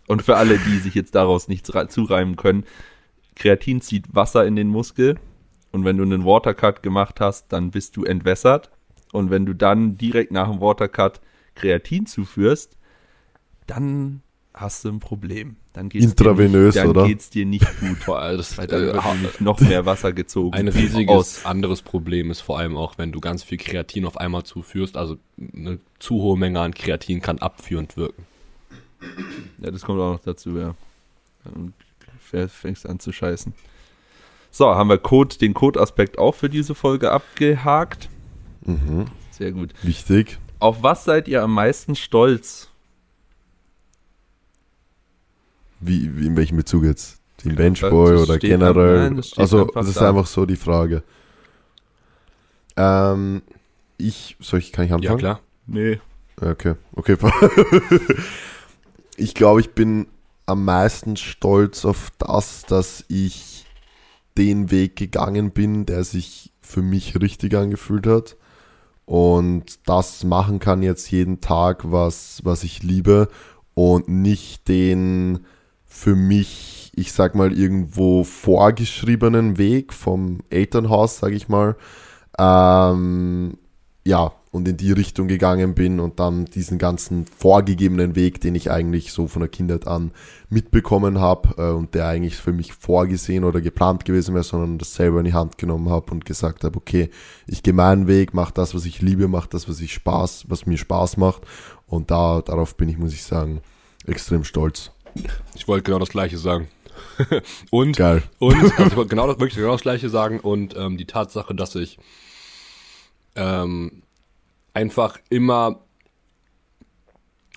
Und für alle, die sich jetzt daraus nichts rei- zureimen können, Kreatin zieht Wasser in den Muskel und wenn du einen Watercut gemacht hast, dann bist du entwässert und wenn du dann direkt nach dem Watercut Kreatin zuführst, dann hast du ein Problem. Dann geht's Intravenös, dir nicht, dann oder? geht's dir nicht gut, Vor allem das, weil dann äh, wird noch mehr Wasser gezogen. Ein aus. riesiges anderes Problem ist vor allem auch, wenn du ganz viel Kreatin auf einmal zuführst. Also eine zu hohe Menge an Kreatin kann abführend wirken. Ja, das kommt auch noch dazu, ja. Dann fäng- fängst an zu scheißen. So, haben wir Code, den Code-Aspekt auch für diese Folge abgehakt. Mhm. Sehr gut. Wichtig. Auf was seid ihr am meisten stolz? Wie, wie in welchem Bezug jetzt? Team Ja, Benchboy das oder steht generell? nein, also, das ist da. einfach so die Frage. Ähm, ich, soll ich, kann ich anfangen? Ja, klar. Nee. Okay, okay. Ich glaube, ich bin am meisten stolz auf das, dass ich den Weg gegangen bin, der sich für mich richtig angefühlt hat und das machen kann jetzt jeden Tag, was, was ich liebe und nicht den für mich, ich sag mal, irgendwo vorgeschriebenen Weg vom Elternhaus, sag ich mal, ähm, ja, und in die Richtung gegangen bin und dann diesen ganzen vorgegebenen Weg, den ich eigentlich so von der Kindheit an mitbekommen habe äh, und der eigentlich für mich vorgesehen oder geplant gewesen wäre, sondern das selber in die Hand genommen habe und gesagt habe, okay, ich gehe meinen Weg, mache das, was ich liebe, mache das, was ich Spaß, was mir Spaß macht und da darauf bin ich, muss ich sagen, extrem stolz. Ich wollte genau das Gleiche sagen. und, Geil. und, also ich wollte genau das, wirklich genau das Gleiche sagen und ähm, die Tatsache, dass ich ähm, einfach immer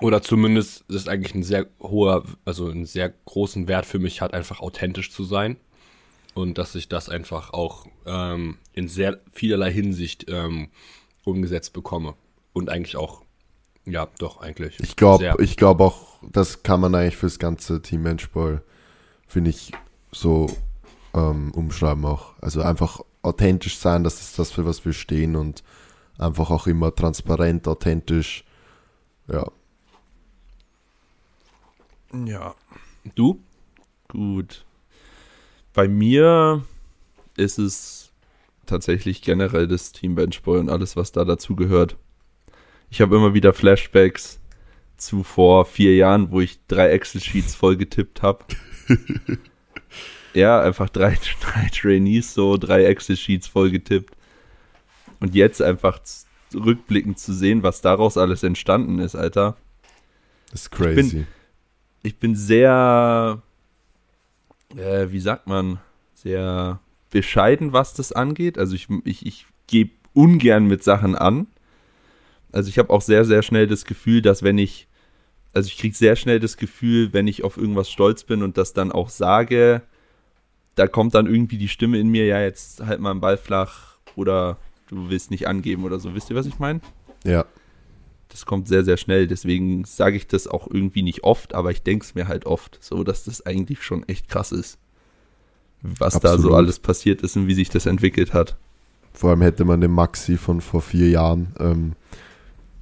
oder zumindest das ist eigentlich ein sehr hoher, also einen sehr großen Wert für mich hat, einfach authentisch zu sein und dass ich das einfach auch ähm, in sehr vielerlei Hinsicht ähm, umgesetzt bekomme und eigentlich auch, ja, doch eigentlich. Ich glaube, ich glaube auch, das kann man eigentlich fürs ganze Team Menschball, finde ich, so ähm, umschreiben auch. Also einfach authentisch sein, das ist das, für was wir stehen und einfach auch immer transparent, authentisch. Ja. Ja. Du? Gut. Bei mir ist es tatsächlich generell das Team Benchboy und alles, was da dazu gehört. Ich habe immer wieder Flashbacks zu vor vier Jahren, wo ich drei Excel-Sheets voll getippt habe. ja, einfach drei, drei Trainees, so drei Excel-Sheets voll getippt. Und jetzt einfach rückblickend zu sehen, was daraus alles entstanden ist, Alter Das ist bin- crazy. ich bin sehr äh, wie sagt man, sehr bescheiden, was das angeht. Also ich, ich, ich gebe ungern mit Sachen an. Also ich habe auch sehr, sehr schnell das Gefühl, dass wenn ich, also ich kriege sehr schnell das Gefühl, wenn ich auf irgendwas stolz bin und das dann auch sage, da kommt dann irgendwie die Stimme in mir, ja, jetzt halt mal einen Ball flach oder du willst nicht angeben oder so. Wisst ihr, was ich meine? Ja. Das kommt sehr, sehr schnell. Deswegen sage ich das auch irgendwie nicht oft, aber ich denke es mir halt oft, so dass das eigentlich schon echt krass ist. Was da so Absolut. alles passiert ist und wie sich das entwickelt hat. Vor allem hätte man dem Maxi von vor vier Jahren ähm,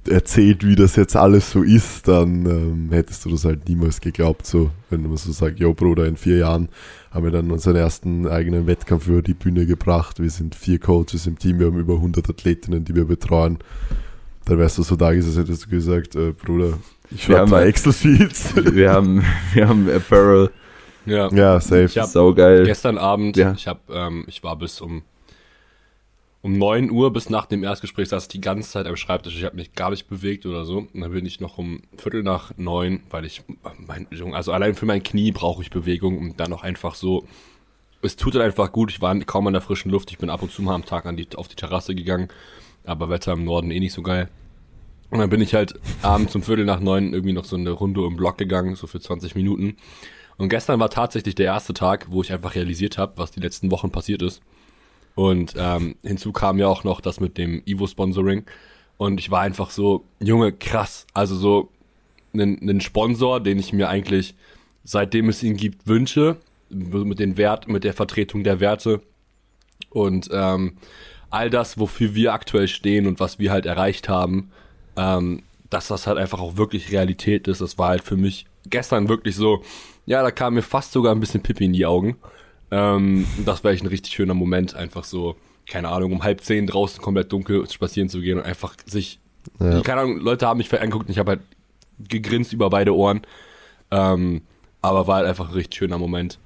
erzählt, wie das jetzt alles so ist, dann ähm, hättest du das halt niemals geglaubt. So, wenn man so sagt, yo Bruder, in vier Jahren haben wir dann unseren ersten eigenen Wettkampf über die Bühne gebracht. Wir sind vier Coaches im Team, wir haben über 100 Athletinnen, die wir betreuen. Dann wärst du so da gesessen, hättest du gesagt, äh, Bruder, ich Wir schreibe haben- mal Excel-Sheets. Wir haben, wir haben Apparel, Ja. ja, safe. Ich hab- saugeil. Gestern Abend, Ja. ich hab, ähm, ich war bis um um 9 Uhr bis nach dem Erstgespräch saß ich die ganze Zeit am Schreibtisch. Ich habe mich gar nicht bewegt oder so. Und dann bin ich noch um Viertel nach neun, weil ich mein, also allein für mein Knie brauche ich Bewegung und dann noch einfach so. Es tut dann einfach gut. Ich war kaum an der frischen Luft. Ich bin ab und zu mal am Tag an die, auf die Terrasse gegangen, aber Wetter im Norden eh nicht so geil. Und dann bin ich halt abends um Viertel nach neun irgendwie noch so eine Runde im Block gegangen, so für 20 Minuten. Und gestern war tatsächlich der erste Tag, wo ich einfach realisiert habe, was die letzten Wochen passiert ist. Und ähm, hinzu kam ja auch noch das mit dem Evo-Sponsoring. Und ich war einfach so, Junge, krass. Also so einen, einen Sponsor, den ich mir eigentlich, seitdem es ihn gibt, wünsche, mit den Wert, mit der Vertretung der Werte und ähm, all das, wofür wir aktuell stehen und was wir halt erreicht haben, ähm, dass das halt einfach auch wirklich Realität ist. Das war halt für mich gestern wirklich so, ja, da kam mir fast sogar ein bisschen Pippi in die Augen. Ähm, das war echt ein richtig schöner Moment, einfach so, keine Ahnung, um halb zehn draußen komplett dunkel spazieren zu gehen und einfach sich, Ja. keine Ahnung, Leute haben mich angeguckt und ich habe halt gegrinst über beide Ohren. Ähm, aber war halt einfach ein richtig schöner Moment.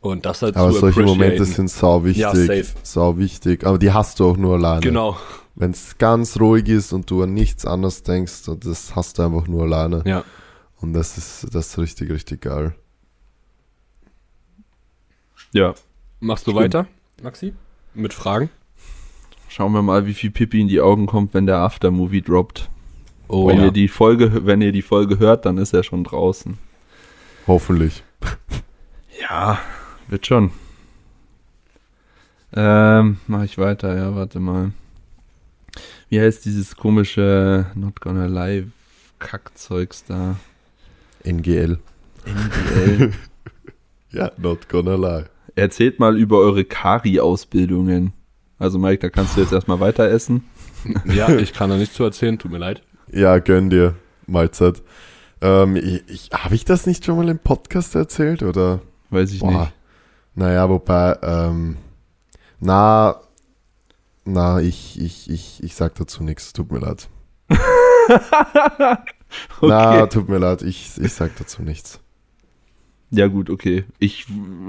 Und das halt Aber solche Momente sind sau wichtig. Ja, safe. Sau wichtig. Aber die hast du auch nur alleine. Genau, Wenn es ganz ruhig ist und du an nichts anderes denkst, das hast du einfach nur alleine. ja. Und das ist, das ist richtig, richtig geil. Ja. Machst du Stimmt. weiter, Maxi? Mit Fragen? Schauen wir mal, wie viel Pippi in die Augen kommt, wenn der Aftermovie droppt. Oh, wenn ja. ihr die Folge, wenn ihr die Folge hört, dann ist er schon draußen. Hoffentlich. Ja, wird schon. Ähm, mach ich weiter, ja, warte mal. Wie heißt dieses komische Not Gonna Lie Kackzeugs da? NGL. NGL. Ja, not gonna lie. Erzählt mal über eure Kari-Ausbildungen. Also Mike, da kannst du jetzt erstmal weiter essen. ja, ich kann da nichts zu erzählen, tut mir leid. Ja, gönn dir. Mahlzeit. Ähm, ich, ich, Habe ich das nicht schon mal im Podcast erzählt? Oder? Weiß ich Boah. nicht. Naja, wobei, ähm, na, na, ich, ich, ich, ich sag dazu nichts. Tut mir leid. Na, tut mir leid. Ich, ich sag dazu nichts. Ja, gut, okay. Ich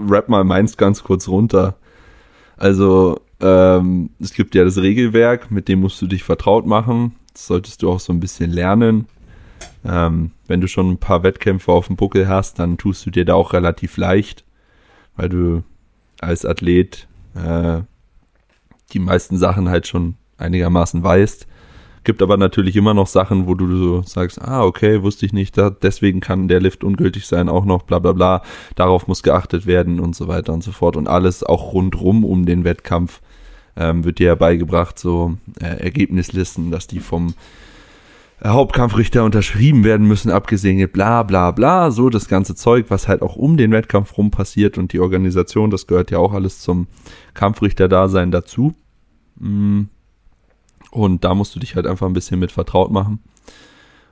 rap mal meins ganz kurz runter. Also, ähm, es gibt ja das Regelwerk, mit dem musst du dich vertraut machen. Das solltest du auch so ein bisschen lernen. Ähm, wenn du schon ein paar Wettkämpfe auf dem Buckel hast, dann tust du dir da auch relativ leicht, weil du als Athlet äh, die meisten Sachen halt schon einigermaßen weißt. Gibt aber natürlich immer noch Sachen, wo du so sagst, ah, okay, wusste ich nicht, da, deswegen kann der Lift ungültig sein, auch noch, bla bla bla. Darauf muss geachtet werden und so weiter und so fort. Und alles auch rundrum um den Wettkampf ähm, wird dir ja beigebracht, so äh, Ergebnislisten, dass die vom äh, Hauptkampfrichter unterschrieben werden müssen, abgesegnet, bla bla bla, so das ganze Zeug, was halt auch um den Wettkampf rum passiert und die Organisation, das gehört ja auch alles zum Kampfrichter-Dasein dazu. Und da musst du dich halt einfach ein bisschen mit vertraut machen.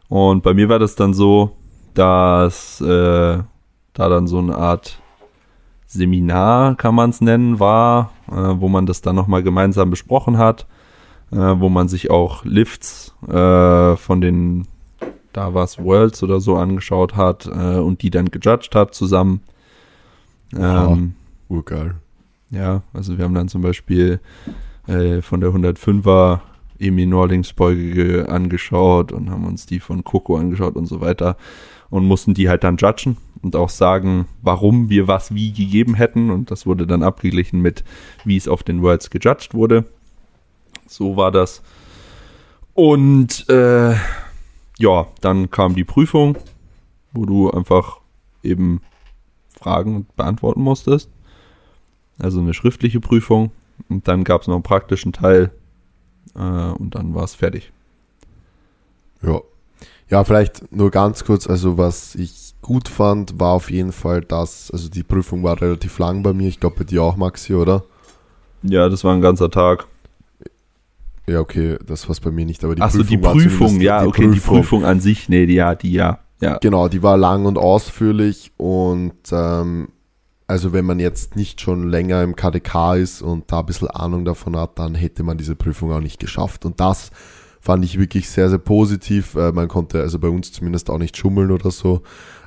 Und bei mir war das dann so, dass äh, da dann so eine Art Seminar, kann man es nennen, war, äh, wo man das dann nochmal gemeinsam besprochen hat, äh, wo man sich auch Lifts äh, von den, da war es Worlds oder so angeschaut hat äh, und die dann gejudged hat zusammen. Wow. Ähm, Urgeil. ja, also wir haben dann zum Beispiel äh, von der 105er Emi Norlings Beuge angeschaut und haben uns die von Coco angeschaut und so weiter und mussten die halt dann judgen und auch sagen, warum wir was wie gegeben hätten und das wurde dann abgeglichen mit, wie es auf den Worlds gejudged wurde. So war das. Und äh, ja, dann kam die Prüfung, wo du einfach eben Fragen beantworten musstest. Also eine schriftliche Prüfung. Und dann gab es noch einen praktischen Teil. Äh, und dann war es fertig. Ja. Ja, vielleicht nur ganz kurz, also was ich gut fand, war auf jeden Fall, dass, also die Prüfung war relativ lang bei mir, ich glaube bei dir auch, Maxi, oder? Ja, das war ein ganzer Tag. Ja, okay, das war es bei mir nicht, aber die Achso, die Prüfung, ja, okay, die Prüfung an sich, nee, die, ja, die, ja, ja. Genau, die war lang und ausführlich und ähm, also wenn man jetzt nicht schon länger im KDK ist und da ein bisschen Ahnung davon hat, dann hätte man diese Prüfung auch nicht geschafft. Und das fand ich wirklich sehr, sehr positiv. Äh, man konnte also bei uns zumindest auch nicht schummeln oder so.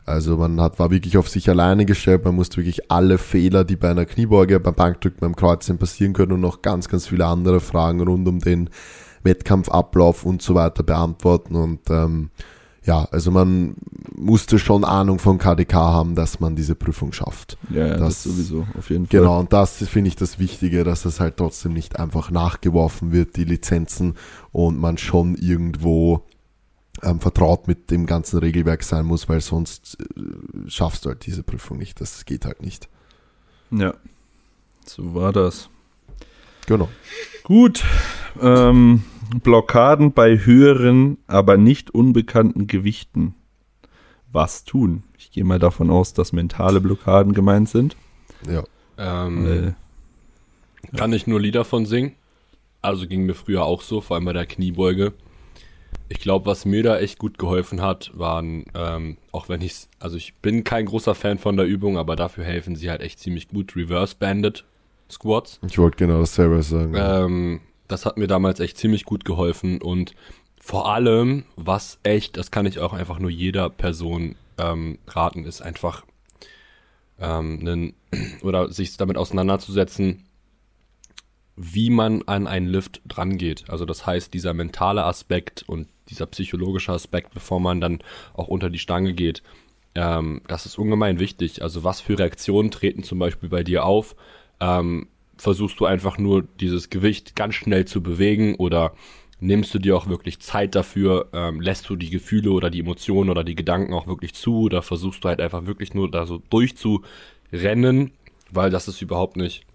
Also man hat, war wirklich auf sich alleine gestellt. Man musste wirklich alle Fehler, die bei einer Kniebeuge, beim Bankdrücken, beim Kreuzen passieren können und noch ganz, ganz viele andere Fragen rund um den Wettkampfablauf und so weiter beantworten. Und ähm, ja, also man musste schon Ahnung von KDK haben, dass man diese Prüfung schafft. Ja, ja, das, Das- sowieso, auf jeden Fall. Genau, und das finde ich das Wichtige, dass es halt trotzdem nicht einfach nachgeworfen wird, die Lizenzen, und man schon irgendwo ähm, vertraut mit dem ganzen Regelwerk sein muss, weil sonst äh, schaffst du halt diese Prüfung nicht. Das geht halt nicht. Ja, so war das. Genau. Gut, ähm, Blockaden bei höheren, aber nicht unbekannten Gewichten. Was tun? Ich gehe mal davon aus, dass mentale Blockaden gemeint sind. Ja. Ähm, Äh, Kann ich nur Lieder von singen. Also ging mir früher auch so, vor allem bei der Kniebeuge. Ich glaube, was mir da echt gut geholfen hat, waren, ähm, auch wenn ich also ich bin kein großer Fan von der Übung, aber dafür helfen sie halt echt ziemlich gut. Reverse Banded Squats. Ich wollte genau dasselbe sagen. Ähm, das hat mir damals echt ziemlich gut geholfen und vor allem, was echt, das kann ich auch einfach nur jeder Person ähm, raten, ist einfach ähm, einen, oder sich damit auseinanderzusetzen, wie man an einen Lift drangeht. Also das heißt, dieser mentale Aspekt und dieser psychologische Aspekt, bevor man dann auch unter die Stange geht, ähm, das ist ungemein wichtig. Also was für Reaktionen treten zum Beispiel bei dir auf? Ähm, versuchst du einfach nur dieses Gewicht ganz schnell zu bewegen oder nimmst du dir auch wirklich Zeit dafür? Ähm, lässt du die Gefühle oder die Emotionen oder die Gedanken auch wirklich zu oder versuchst du halt einfach wirklich nur da so durchzurennen, weil das ist überhaupt nicht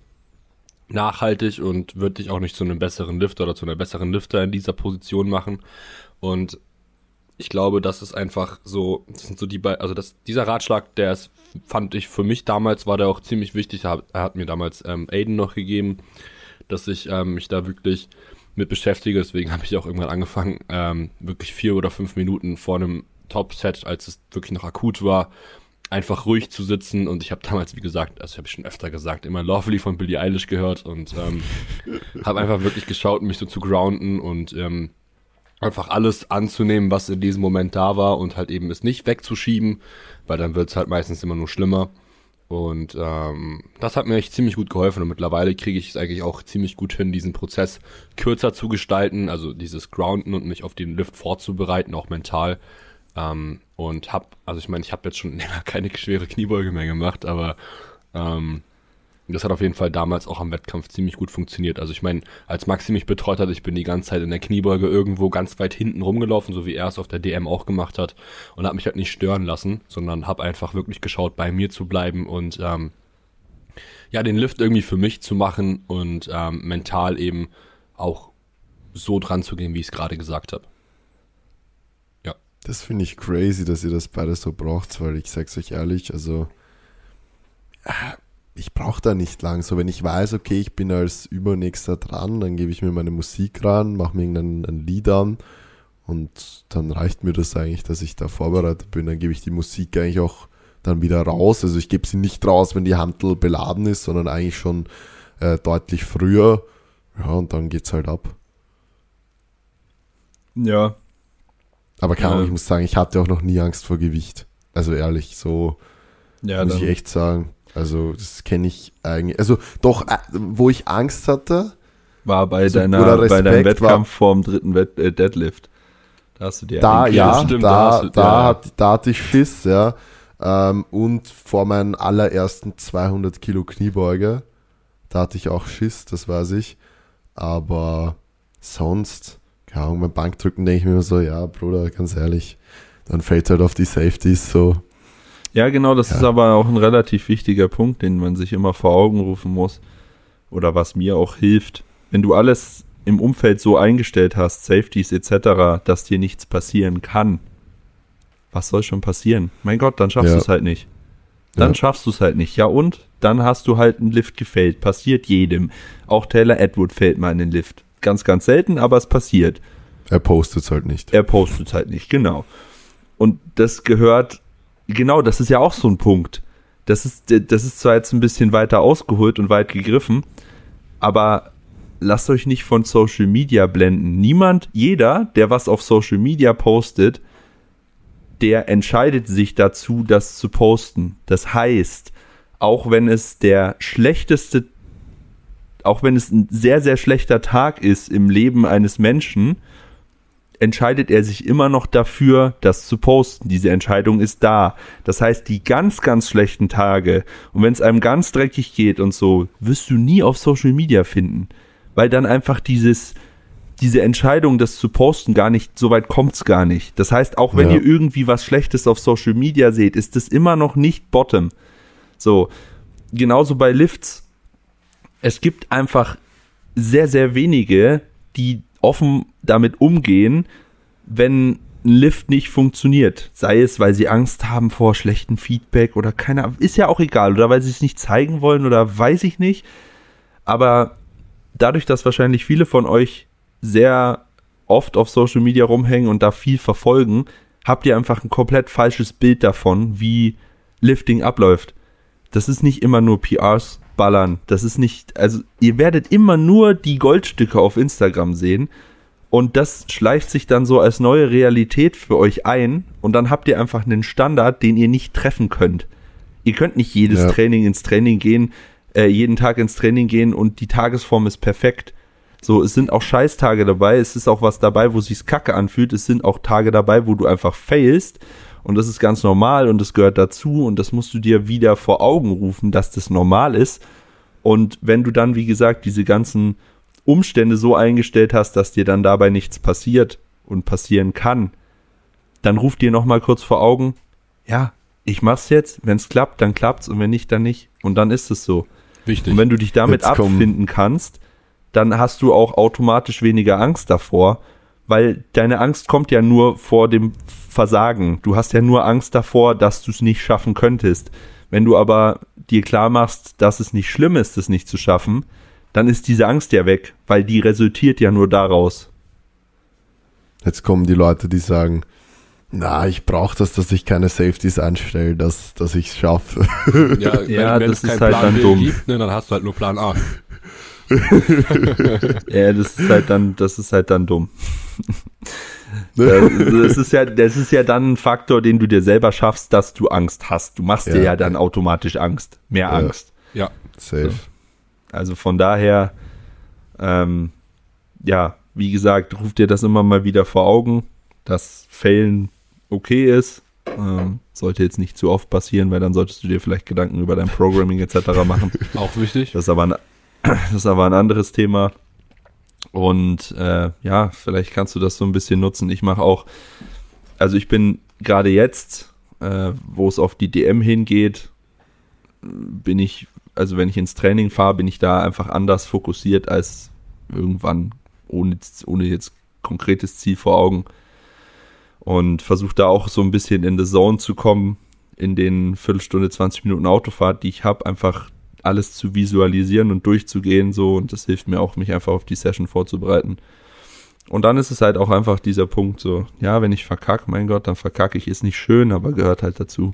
nachhaltig und wird dich auch nicht zu einem besseren Lifter oder zu einer besseren Lifter in dieser Position machen. Und ich glaube, das ist einfach so, das sind so die beiden, also das, dieser Ratschlag, der ist, fand ich für mich damals, war der auch ziemlich wichtig. Er hat, mir damals ähm, Aiden noch gegeben, dass ich ähm, mich da wirklich mit beschäftige. Deswegen habe ich auch irgendwann angefangen, ähm, wirklich vier oder fünf Minuten vor einem Top-Set, als es wirklich noch akut war, einfach ruhig zu sitzen. Und ich habe damals, wie gesagt, also habe ich schon öfter gesagt, immer Lovely von Billie Eilish gehört und ähm, habe einfach wirklich geschaut, mich so zu grounden und ähm, einfach alles anzunehmen, was in diesem Moment da war und halt eben es nicht wegzuschieben, weil dann wird es halt meistens immer nur schlimmer. Und ähm, das hat mir echt ziemlich gut geholfen und mittlerweile kriege ich es eigentlich auch ziemlich gut hin, diesen Prozess kürzer zu gestalten, also dieses Grounden und mich auf den Lift vorzubereiten, auch mental. Ähm, und hab, also ich meine, ich habe jetzt schon länger keine schwere Kniebeuge mehr gemacht, aber ähm, das hat auf jeden Fall damals auch am Wettkampf ziemlich gut funktioniert. Also ich meine, als Maxi mich betreut hat, ich bin die ganze Zeit in der Kniebeuge irgendwo ganz weit hinten rumgelaufen, so wie er es auf der DM auch gemacht hat und habe mich halt nicht stören lassen, sondern habe einfach wirklich geschaut, bei mir zu bleiben und ähm, ja, den Lift irgendwie für mich zu machen und ähm, mental eben auch so dran zu gehen, wie ich es gerade gesagt habe. Das finde ich crazy, dass ihr das beide so braucht, weil ich sag's euch ehrlich, also ich brauche da nicht lang. So, wenn ich weiß, okay, ich bin als Übernächster dran, dann gebe ich mir meine Musik ran, mache mir irgendein ein Lied an und dann reicht mir das eigentlich, dass ich da vorbereitet bin. Dann gebe ich die Musik eigentlich auch dann wieder raus. Also ich gebe sie nicht raus, wenn die Handel beladen ist, sondern eigentlich schon äh, deutlich früher. Ja, und dann geht's halt ab. ja, Aber keine Ahnung, Ja. ich muss sagen, ich hatte auch noch nie Angst vor Gewicht. Also ehrlich, so ja, muss ich echt sagen. Also das kenne ich eigentlich. Also doch, äh, wo ich Angst hatte, War bei Also, deiner, bei deinem Wettkampf vorm dritten Wett äh, Deadlift. Da hast du dir Da, ja, stimmt, da, da du- da, ja. hat, da hatte ich Schiss, ja. Ähm, und vor meinen allerersten 200 Kilo Kniebeuge, da hatte ich auch Schiss, das weiß ich. Aber sonst, keine Ahnung, beim Bankdrücken denke ich mir immer so, ja, Bruder, ganz ehrlich, dann fällt halt auf die Safeties so. Ja, genau, das Ja. ist aber auch ein relativ wichtiger Punkt, den man sich immer vor Augen rufen muss. Oder was mir auch hilft. Wenn du alles im Umfeld so eingestellt hast, Safeties etc., dass dir nichts passieren kann, was soll schon passieren? Mein Gott, dann schaffst Ja. du es halt nicht. Dann Ja. schaffst du es halt nicht. Ja und? Dann hast du halt einen Lift gefällt. Passiert jedem. Auch Taylor Edward fällt mal in den Lift. Ganz, ganz selten, aber es passiert. Er postet es halt nicht. Er postet es halt nicht, genau. Und das gehört, genau, das ist ja auch so ein Punkt. Das ist, das ist zwar jetzt ein bisschen weiter ausgeholt und weit gegriffen, aber lasst euch nicht von Social Media blenden. Niemand, jeder, der was auf Social Media postet, der entscheidet sich dazu, das zu posten. Das heißt, auch wenn es der schlechteste, auch wenn es ein sehr, sehr schlechter Tag ist im Leben eines Menschen, entscheidet er sich immer noch dafür, das zu posten. Diese Entscheidung ist da. Das heißt, die ganz, ganz schlechten Tage und wenn es einem ganz dreckig geht und so, wirst du nie auf Social Media finden, weil dann einfach dieses diese Entscheidung, das zu posten, gar nicht, so weit kommt's gar nicht. Das heißt, auch wenn Ja. ihr irgendwie was Schlechtes auf Social Media seht, ist es immer noch nicht Bottom. So, genauso bei Lifts. Es gibt einfach sehr, sehr wenige, die offen damit umgehen, wenn ein Lift nicht funktioniert. Sei es, weil sie Angst haben vor schlechtem Feedback oder keine ist ja auch egal. Oder weil sie es nicht zeigen wollen oder weiß ich nicht. Aber dadurch, dass wahrscheinlich viele von euch sehr oft auf Social Media rumhängen und da viel verfolgen, habt ihr einfach ein komplett falsches Bild davon, wie Lifting abläuft. Das ist nicht immer nur PRs ballern. Das ist nicht, also ihr werdet immer nur die Goldstücke auf Instagram sehen und das schleicht sich dann so als neue Realität für euch ein und dann habt ihr einfach einen Standard, den ihr nicht treffen könnt. Ihr könnt nicht jedes Ja. Training ins Training gehen, äh, jeden Tag ins Training gehen und die Tagesform ist perfekt. So, es sind auch Scheißtage dabei, es ist auch was dabei, wo sich's kacke anfühlt, es sind auch Tage dabei, wo du einfach failst und das ist ganz normal und das gehört dazu und das musst du dir wieder vor Augen rufen, dass das normal ist. Und wenn du dann, wie gesagt, diese ganzen Umstände so eingestellt hast, dass dir dann dabei nichts passiert und passieren kann, dann ruf dir nochmal kurz vor Augen, ja, ich mach's jetzt, wenn's klappt, dann klappt's und wenn nicht, dann nicht. Und dann ist es so. Wichtig. Und wenn du dich damit Jetzt abfinden kannst, dann hast du auch automatisch weniger Angst davor, weil deine Angst kommt ja nur vor dem Versagen. Du hast ja nur Angst davor, dass du es nicht schaffen könntest. Wenn du aber dir klar machst, dass es nicht schlimm ist, es nicht zu schaffen, dann ist diese Angst ja weg, weil die resultiert ja nur daraus. Jetzt kommen die Leute, die sagen, na, ich brauche das, dass ich keine Safeties einstelle, dass, dass ich es schaffe. ja, Ja, wenn das es ist keinen halt Plan dann B dumm. gibt, ne, dann hast du halt nur Plan A. Ja, das ist halt dann, das ist halt dann dumm. Das, das ist ja, das ist ja dann ein Faktor, den du dir selber schaffst, dass du Angst hast. Du machst dir Ja. ja dann automatisch Angst, mehr Ja. Angst. Ja. Safe. Also von daher, ähm, ja, wie gesagt, ruf dir das immer mal wieder vor Augen, dass Fällen okay ist. Ähm, sollte jetzt nicht zu oft passieren, weil dann solltest du dir vielleicht Gedanken über dein Programming etc. machen. Auch wichtig. Das ist aber ein, das ist aber ein anderes Thema. Und äh, ja, vielleicht kannst du das so ein bisschen nutzen. Ich mache auch, also ich bin gerade jetzt, äh, wo es auf die DM hingeht, bin ich, also wenn ich ins Training fahre, bin ich da einfach anders fokussiert als irgendwann, ohne, ohne jetzt konkretes Ziel vor Augen. Und versuche da auch so ein bisschen in the Zone zu kommen, in den Viertelstunde, 20 Minuten Autofahrt, die ich habe, einfach alles zu visualisieren und durchzugehen so und das hilft mir auch, mich einfach auf die Session vorzubereiten. Und dann ist es halt auch einfach dieser Punkt so, ja, wenn ich verkacke, mein Gott, dann verkacke ich, ist nicht schön, aber gehört halt dazu.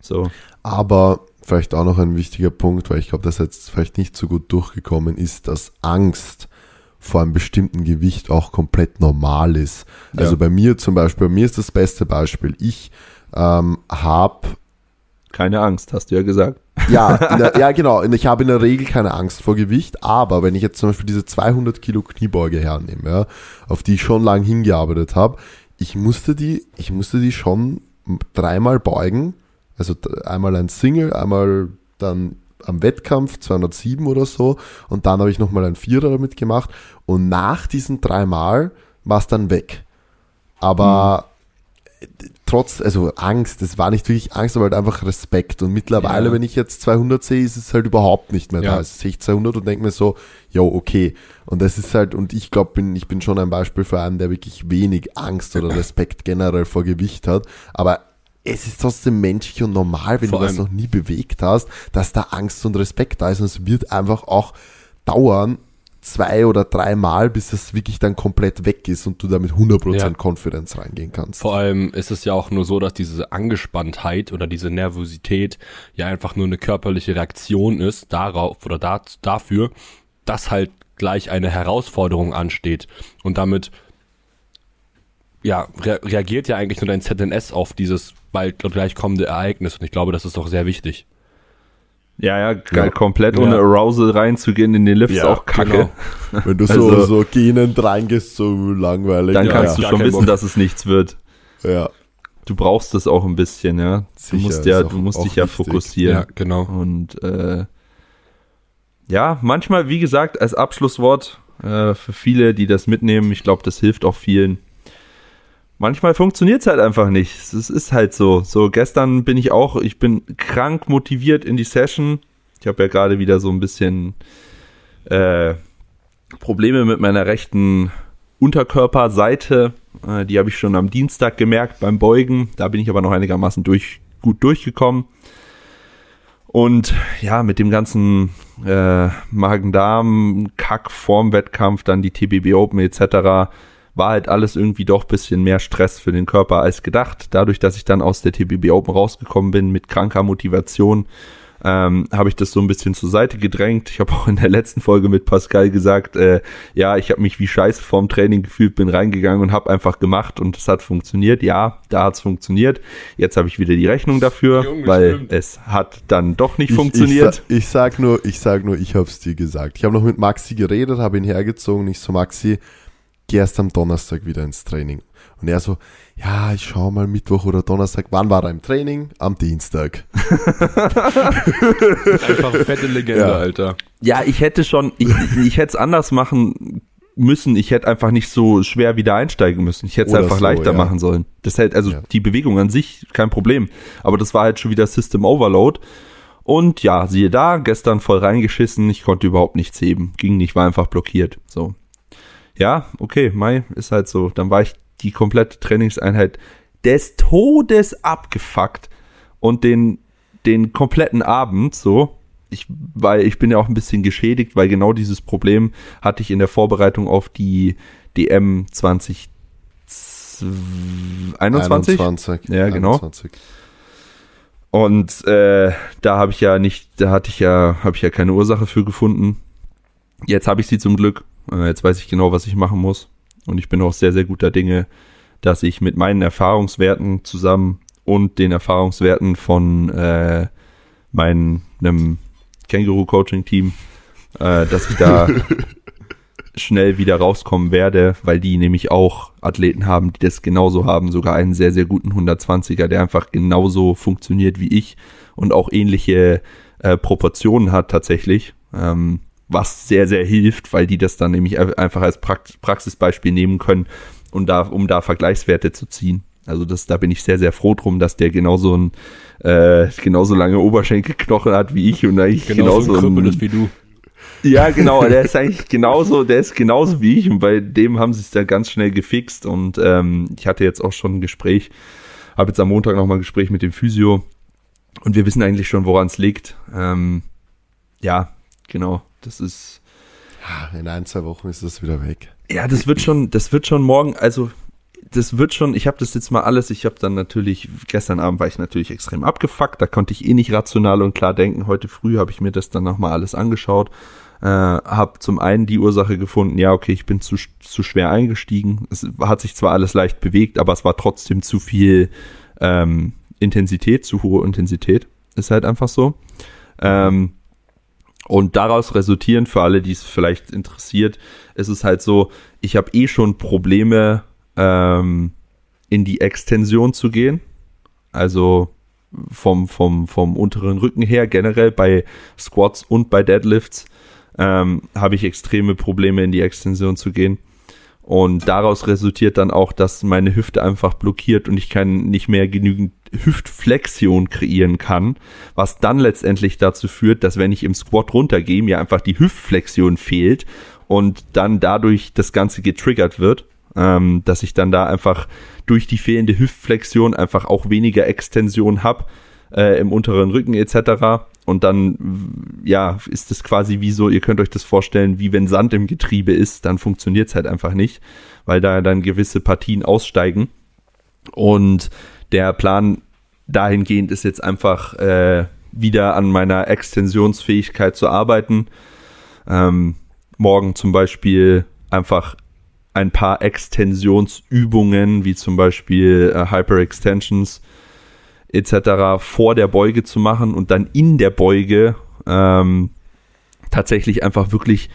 So, Aber vielleicht auch noch ein wichtiger Punkt, weil ich glaube, das jetzt vielleicht nicht so gut durchgekommen ist, dass Angst vor einem bestimmten Gewicht auch komplett normal ist. Also Ja. bei mir zum Beispiel, bei mir ist das beste Beispiel, ich ähm, habe keine Angst, hast du ja gesagt. Ja, der, ja genau. Ich habe in der Regel keine Angst vor Gewicht, aber wenn ich jetzt zum Beispiel diese 200 Kilo Kniebeuge hernehme, ja, auf die ich schon lange hingearbeitet habe, ich musste die, ich musste die schon dreimal beugen. Also einmal ein Single, einmal dann am Wettkampf 207 oder so und dann habe ich nochmal ein Vierer damit gemacht und nach diesen dreimal war es dann weg. Aber mhm. Trotz, also Angst, das war nicht wirklich Angst, aber halt einfach Respekt und mittlerweile, ja. wenn ich jetzt 200 sehe, ist es halt überhaupt nicht mehr ja. da. Also sehe ich 200 und denke mir so, jo, okay. Und das ist halt, und ich glaube, bin, ich bin schon ein Beispiel für einen, der wirklich wenig Angst oder Respekt generell vor Gewicht hat, aber es ist trotzdem menschlich und normal, wenn Vor du das noch nie bewegt hast, dass da Angst und Respekt da ist und es wird einfach auch dauern, zwei oder drei Mal, bis es wirklich dann komplett weg ist und du da mit 100% ja. Confidence reingehen kannst. Vor allem ist es ja auch nur so, dass diese Angespanntheit oder diese Nervosität ja einfach nur eine körperliche Reaktion ist darauf oder da, dafür, dass halt gleich eine Herausforderung ansteht und damit ja, re reagiert ja eigentlich nur dein ZNS auf dieses bald gleich kommende Ereignis und ich glaube, das ist doch sehr wichtig. Ja, ja, ja. komplett ohne ja. Arousal reinzugehen in den Lift ja, ist auch kacke. Genau. Wenn du so, also, so gehend reingehst, so langweilig. Dann kannst du schon wissen, Bock. dass es nichts wird. Ja. Du brauchst es auch ein bisschen, ja. Sicher, du musst ja, du musst dich ja wichtig. fokussieren. Ja, genau. Und äh, ja, manchmal, wie gesagt, als Abschlusswort äh, für viele, die das mitnehmen, ich glaube, das hilft auch vielen manchmal funktioniert es halt einfach nicht. Es ist halt so. So, gestern bin ich auch, ich bin krank motiviert in die Session. Ich habe ja gerade wieder so ein bisschen äh, Probleme mit meiner rechten Unterkörperseite. Äh, die habe ich schon am Dienstag gemerkt beim Beugen. Da bin ich aber noch einigermaßen durch, gut durchgekommen. Und ja, mit dem ganzen äh, Magen-Darm-Kack vorm Wettkampf, dann die TBB Open etc., war halt alles irgendwie doch bisschen mehr Stress für den Körper als gedacht. Dadurch, dass ich dann aus der TBB Open rausgekommen bin mit kranker Motivation, ähm, habe ich das so ein bisschen zur Seite gedrängt. Ich habe auch in der letzten Folge mit Pascal gesagt, äh, ja, ich habe mich wie scheiße vorm Training gefühlt, bin reingegangen und habe einfach gemacht und es hat funktioniert. Ja, da hat's funktioniert. Jetzt habe ich wieder die Rechnung dafür, Junge, weil stimmt. es hat dann doch nicht ich, funktioniert. Ich, ich, sag nur, ich sag nur, ich habe es dir gesagt. Ich habe noch mit Maxi geredet, habe ihn hergezogen. Ich so, Maxi, gehe erst am Donnerstag wieder ins Training. Und er so, ja, ich schaue mal Mittwoch oder Donnerstag. Wann war er im Training? Am Dienstag. Einfach fette Legende, ja. Alter. Ja, ich hätte schon, ich, ich hätte es anders machen müssen. Ich hätte einfach nicht so schwer wieder einsteigen müssen. Ich hätte es einfach so, leichter ja. machen sollen. Das hält, also ja. die Bewegung an sich, kein Problem. Aber das war halt schon wieder System Overload. Und ja, siehe da, gestern voll reingeschissen, ich konnte überhaupt nichts heben. Ging nicht, war einfach blockiert. So ja, okay, Mai ist halt so. Dann war ich die komplette Trainingseinheit des Todes abgefuckt und den, den kompletten Abend so. Ich, weil ich bin ja auch ein bisschen geschädigt, weil genau dieses Problem hatte ich in der Vorbereitung auf die DM 2021. 21? Ja, genau. 21. Und äh, da habe ich ja nicht, da hatte ich ja, habe ich ja keine Ursache für gefunden. Jetzt habe ich sie zum Glück jetzt weiß ich genau, was ich machen muss. Und ich bin auch sehr, sehr guter Dinge, dass ich mit meinen Erfahrungswerten zusammen und den Erfahrungswerten von äh, meinem Känguru-Coaching-Team, äh, dass ich da schnell wieder rauskommen werde, weil die nämlich auch Athleten haben, die das genauso haben, sogar einen sehr, sehr guten 120er, der einfach genauso funktioniert wie ich und auch ähnliche äh, Proportionen hat tatsächlich. Ähm, was sehr, sehr hilft, weil die das dann nämlich einfach als Praxisbeispiel nehmen können und da, um da Vergleichswerte zu ziehen. Also das, da bin ich sehr, sehr froh drum, dass der genauso ein, äh, genauso lange Oberschenkelknochen hat wie ich und eigentlich genauso, genauso ein, ist wie du. Ja, genau, der ist eigentlich genauso, der ist genauso wie ich und bei dem haben sie es dann ganz schnell gefixt und ähm, ich hatte jetzt auch schon ein Gespräch, habe jetzt am Montag nochmal ein Gespräch mit dem Physio und wir wissen eigentlich schon, woran es liegt. Ähm, ja, genau. Das ist. In ein, zwei Wochen ist das wieder weg. Ja, das wird schon, das wird schon morgen, also das wird schon, ich habe das jetzt mal alles, ich habe dann natürlich, gestern Abend war ich natürlich extrem abgefuckt, da konnte ich eh nicht rational und klar denken. Heute früh habe ich mir das dann nochmal alles angeschaut, äh, habe zum einen die Ursache gefunden, ja, okay, ich bin zu, zu schwer eingestiegen. Es hat sich zwar alles leicht bewegt, aber es war trotzdem zu viel ähm, Intensität, zu hohe Intensität. Ist halt einfach so. Ähm, und daraus resultieren für alle, die es vielleicht interessiert, ist es halt so, ich habe eh schon Probleme, ähm, in die Extension zu gehen. Also vom, vom, vom unteren Rücken her, generell bei Squats und bei Deadlifts, ähm, habe ich extreme Probleme in die Extension zu gehen. Und daraus resultiert dann auch, dass meine Hüfte einfach blockiert und ich kann nicht mehr genügend Hüftflexion kreieren kann, was dann letztendlich dazu führt, dass wenn ich im Squat runtergehe, mir einfach die Hüftflexion fehlt und dann dadurch das Ganze getriggert wird, ähm, dass ich dann da einfach durch die fehlende Hüftflexion einfach auch weniger Extension habe äh, im unteren Rücken etc. Und dann, ja, ist es quasi wie so, ihr könnt euch das vorstellen, wie wenn Sand im Getriebe ist, dann funktioniert es halt einfach nicht, weil da dann gewisse Partien aussteigen. Und der Plan dahingehend ist jetzt einfach äh, wieder an meiner Extensionsfähigkeit zu arbeiten. Ähm, morgen zum Beispiel einfach ein paar Extensionsübungen, wie zum Beispiel äh, Hyperextensions etc. vor der Beuge zu machen und dann in der Beuge ähm, tatsächlich einfach wirklich